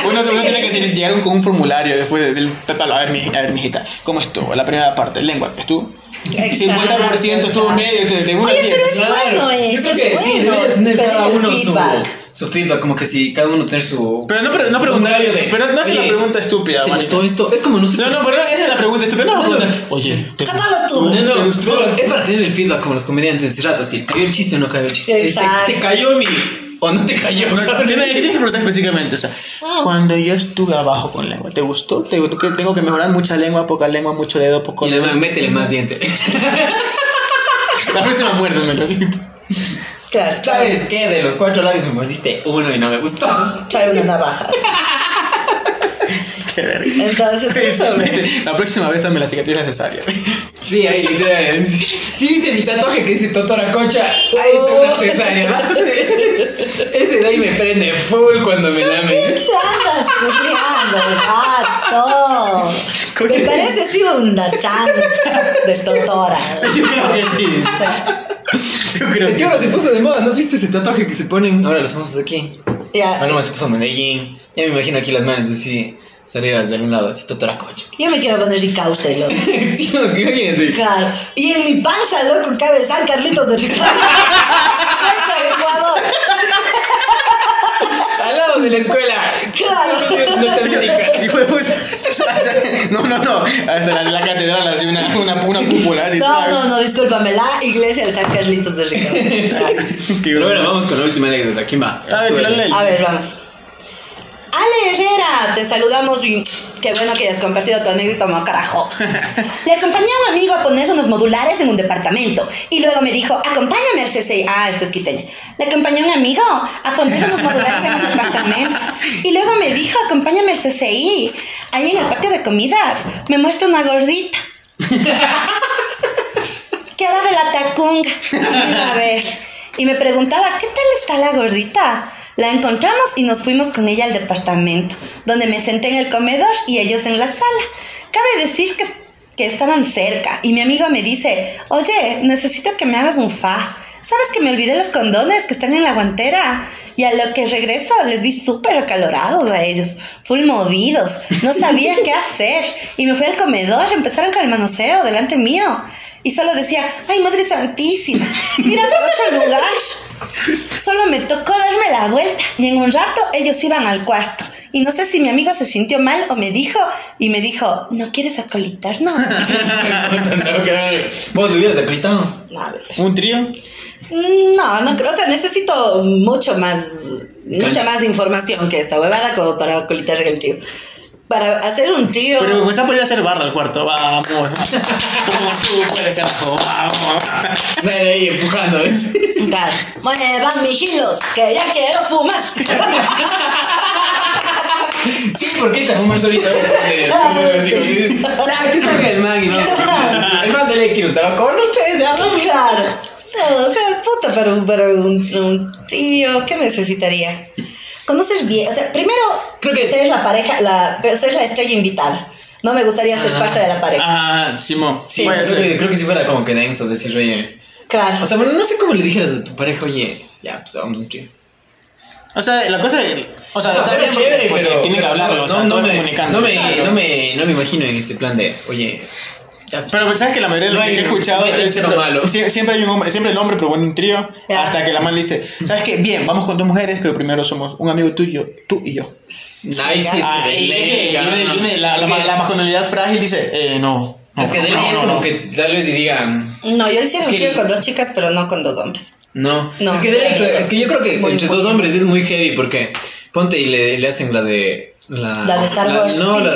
A: Uno, uno tiene que llegar con un formulario después de- del total. A ver, mi, a ver, mijita, ¿cómo estuvo? La primera parte, lengua, ¿estuvo?
C: Exacto,
A: 50% estuvo
C: exacto.
A: medio, de de 1 a
C: Oye,
A: 10.
C: pero es bueno
B: Yo
C: eso,
B: creo que
C: es
B: sí,
C: bueno.
B: deberías tener cada uno su. Su feedback, como que si cada uno tener su.
A: Pero no, pero no preguntar,
B: de,
A: pero no es la pregunta estúpida,
B: ¿Te gustó esto? Es como no sé.
A: No, no, pero esa es la pregunta estúpida. No, no, preguntar, Oye, ¿te
C: ¿Qué tal estuvo?
B: No, no,
A: ¿Te gustó?
B: pero es para tener el feedback como los comediantes hace rato, si cayó el chiste o no cayó el chiste. ¿Te-
C: Exacto.
B: ¿Te, cayó mi o no te cayó?
A: No, tiene- ¿Qué tienes que preguntar específicamente? O sea, cuando yo estuve abajo con lengua, ¿te gustó? ¿Te gustó que tengo que mejorar mucha lengua, poca lengua, mucho dedo, poco
B: Y
A: dedo?
B: métele más diente.
A: La próxima muerte me lo siento.
C: Claro,
B: ¿Sabes qué? De los cuatro labios me mordiste uno y no me gustó.
C: Trae una navaja.
A: Qué verga.
C: Entonces,
A: La próxima vez hazme la cicatriz necesaria.
B: Sí, ahí literal. ¿Sí viste mi tatuaje que dice Totora Concha? Ahí está una cesárea. Ese de ahí me prende full cuando me llame.
C: ¿Qué te andas culiando, Me parece así una chance de totora.
A: Yo creo que sí. Yo creo
B: Es
A: que
B: que ahora
A: sí.
B: se puso de moda, ¿no has visto ese tatuaje que se ponen? Ahora los famosos aquí.
C: Ya.
B: Bueno, se puso en Medellín. Ya me imagino aquí las manos así, salidas de algún lado, así, Totora Concha.
C: Yo me quiero poner rica usted, loco.
B: Sí, no, que oye, de-
C: Claro. Y en mi panza, loco, cabe San Carlitos de Ricardo. Cuenca de Ecuador.
B: De la escuela.
C: Claro.
A: De puta. No, no, no. Hasta la, la catedral, así una, una, una cúpula. Así,
C: No,
A: ¿sabes?
C: no, no, discúlpame. La iglesia de San Carlitos de Ricardo.
A: Qué
B: Pero bueno, vamos con la última anécdota. ¿Quién va?
A: A ver.
C: A ver, vamos. Ale Herrera, te saludamos y qué bueno que hayas compartido tu anécdota, mo carajo. Le acompañé a un amigo a poner unos modulares en un departamento y luego me dijo, acompáñame al CCI. Ah, esta es quiteña. Le acompañé a un amigo a poner unos modulares en un departamento y luego me dijo, acompáñame al CCI. Ahí en el patio de comidas me muestra una gordita. que era de la tacunga. A ver. Y me preguntaba, ¿qué tal está la gordita? La encontramos y nos fuimos con ella al departamento, donde me senté en el comedor y ellos en la sala. Cabe decir que, que estaban cerca y mi amigo me dice, oye, necesito que me hagas un fa. ¿Sabes que me olvidé los condones que están en la guantera? Y a lo que regreso les vi súper acalorados a ellos, full movidos, no sabía qué hacer. Y me fui al comedor, empezaron con el manoseo delante mío. Y solo decía, ay, madre santísima, mira por otro lugar. Solo me tocó darme la vuelta y en un rato ellos iban al cuarto. Y no sé si mi amigo se sintió mal o me dijo, y me dijo, ¿no quieres acolitarnos?
B: ¿Vos hubieras acreditado?
C: No, a ver.
A: ¿Un trío?
C: No, no creo, o sea, necesito mucho más, mucha más información que esta huevada como para colitar el tío. Para hacer un tío.
A: Pero pues ha podido hacer barra al cuarto. Vamos. Tú, tú puedes, carajo. Vamos.
B: Nadie ahí empujando.
C: Claro. Muevan mijilos, que ya quiero fumar.
B: Sí, ¿por qué te fumas ahorita? Así como dices, "Ah, que salga el man y no. El man de ley quiere un tabaco. No ustedes, ya.
C: Claro. No, o sea, puta, un, un tío, ¿qué necesitaría? Conoces bien, o sea, primero
B: Creo que-
C: ser la pareja, la, ser la estrella invitada. No me gustaría ser
B: Ajá.
C: parte de la pareja.
A: Ah, Simón.
B: Sí,
A: puede
B: creo que, creo que si fuera como que denso decir, oye.
C: Claro.
B: O sea, bueno, no sé cómo le dijeras a tu pareja, oye, ya, pues hagamos un tío.
A: O sea, la cosa es. O sea, está bien porque, porque tiene que
B: pero
A: hablarlo,
B: no,
A: o sea,
B: no,
A: todo
B: me,
A: comunicando.
B: no, me, no, me, no me imagino en ese plan de, oye.
A: Pero sabes que la mayoría de lo
B: No
A: que
B: hay-
A: he escuchado
B: no
A: es siempre,
B: malo.
A: sie- siempre hay un hombre, siempre el hombre propone un trío
C: Ya.
A: hasta que la man le dice, ¿sabes qué? Bien, vamos con dos mujeres, pero primero somos un amigo tuyo, tú y yo.
B: Nice,
A: la, masculinidad frágil dice, eh, no. no,
B: Es que de es
A: no,
B: como
A: no.
B: que tal vez y digan.
C: No, yo hiciera
B: Es
C: un
B: que-
C: trío con dos chicas, pero no con dos hombres.
B: No,
C: No,
B: es que, es que yo creo que entre dos hombres es muy heavy porque ponte y le, le hacen la de. La,
C: La de Star
B: la-
C: Wars.
B: No, la.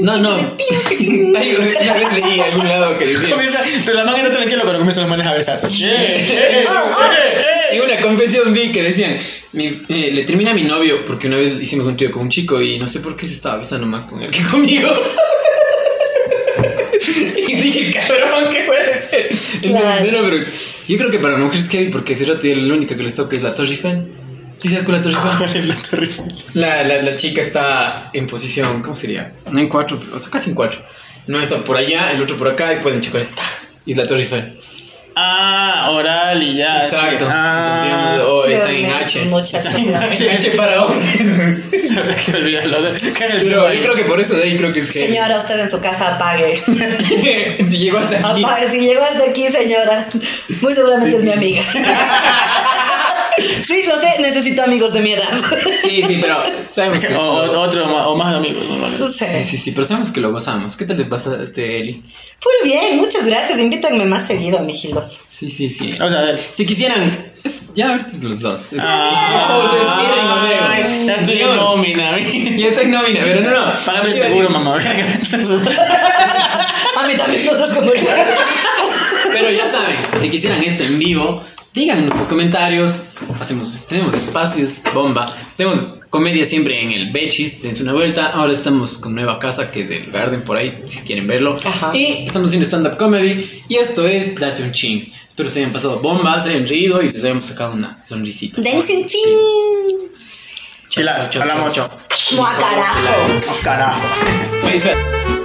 B: No, no. Ay, una vez leí en algún lado que decía.
A: Comienza, de la manga no tranquilo cuando comienzan los manes a besarse. Eh, eh, eh,
B: En una confesión vi que decían, mi- eh, le termina a mi novio porque una vez hicimos un trío con un chico y no sé por qué se estaba besando más con él que conmigo. y dije, cabrón, ¿qué puede ser?
C: Claro.
B: No, no, pero yo creo que para mujeres es heavy porque ese rato yo la única que les toca es la Torre Eiffel. ¿Sí sabes cuál es la Torre Eiffel?
A: ¿Cuál es la Torre Eiffel?
B: La, la, la chica está en posición, ¿cómo sería? No en cuatro, o sea, casi en cuatro. No está por allá, el otro por acá y pueden chocar esta. Y es la Torre Eiffel.
A: Ah, oral y ya. sí.
B: Exacto. Entonces,
A: Ah,
B: digamos, oh, está en H.
C: Muchas
A: Está en
B: H para hombres.
A: sabes que olvidarlo de.
B: Pero yo creo que por eso de ahí creo que es que.
C: Señora, usted en su casa apague.
B: si llegó hasta aquí.
C: Apague. Si llegó hasta aquí, señora, muy seguramente es mi amiga. Sí, lo sé, necesito amigos de mi edad.
B: Sí, sí, pero sabemos que.
A: O, o- otro o más amigos.
C: No
B: Sí,
C: sé.
B: sí, sí, pero sabemos que lo gozamos. ¿Qué tal te pasa este Eli?
C: Full bien, muchas gracias. Invítanme más seguido, mijilos.
B: Sí, sí, sí.
A: O sea, a ver.
B: Si quisieran. es- ya ahorita es los dos. Es-
A: Ah,
B: no sé.
A: Ay, ya estoy en nómina.
B: Ya está en nómina, pero no, no.
A: Págame el seguro, mamá.
C: A mí también no sos como yo.
B: Pero ya saben, si quisieran esto en vivo, díganos sus comentarios. Hacemos, tenemos espacios, bomba. Tenemos comedia siempre en el Bechis, dense una vuelta. Ahora estamos con nueva casa que es del Garden por ahí, si quieren verlo.
C: Ajá.
B: Y estamos haciendo stand-up comedy. Y esto es Date un Ching. Espero se hayan pasado bomba, se hayan reído y les hayamos sacado una sonrisita.
C: Dense un chin.
B: Chao,
A: Pilas,
B: chao,
A: hablamos.
C: Mua carajo.
A: Oh, carajo.
B: Espera.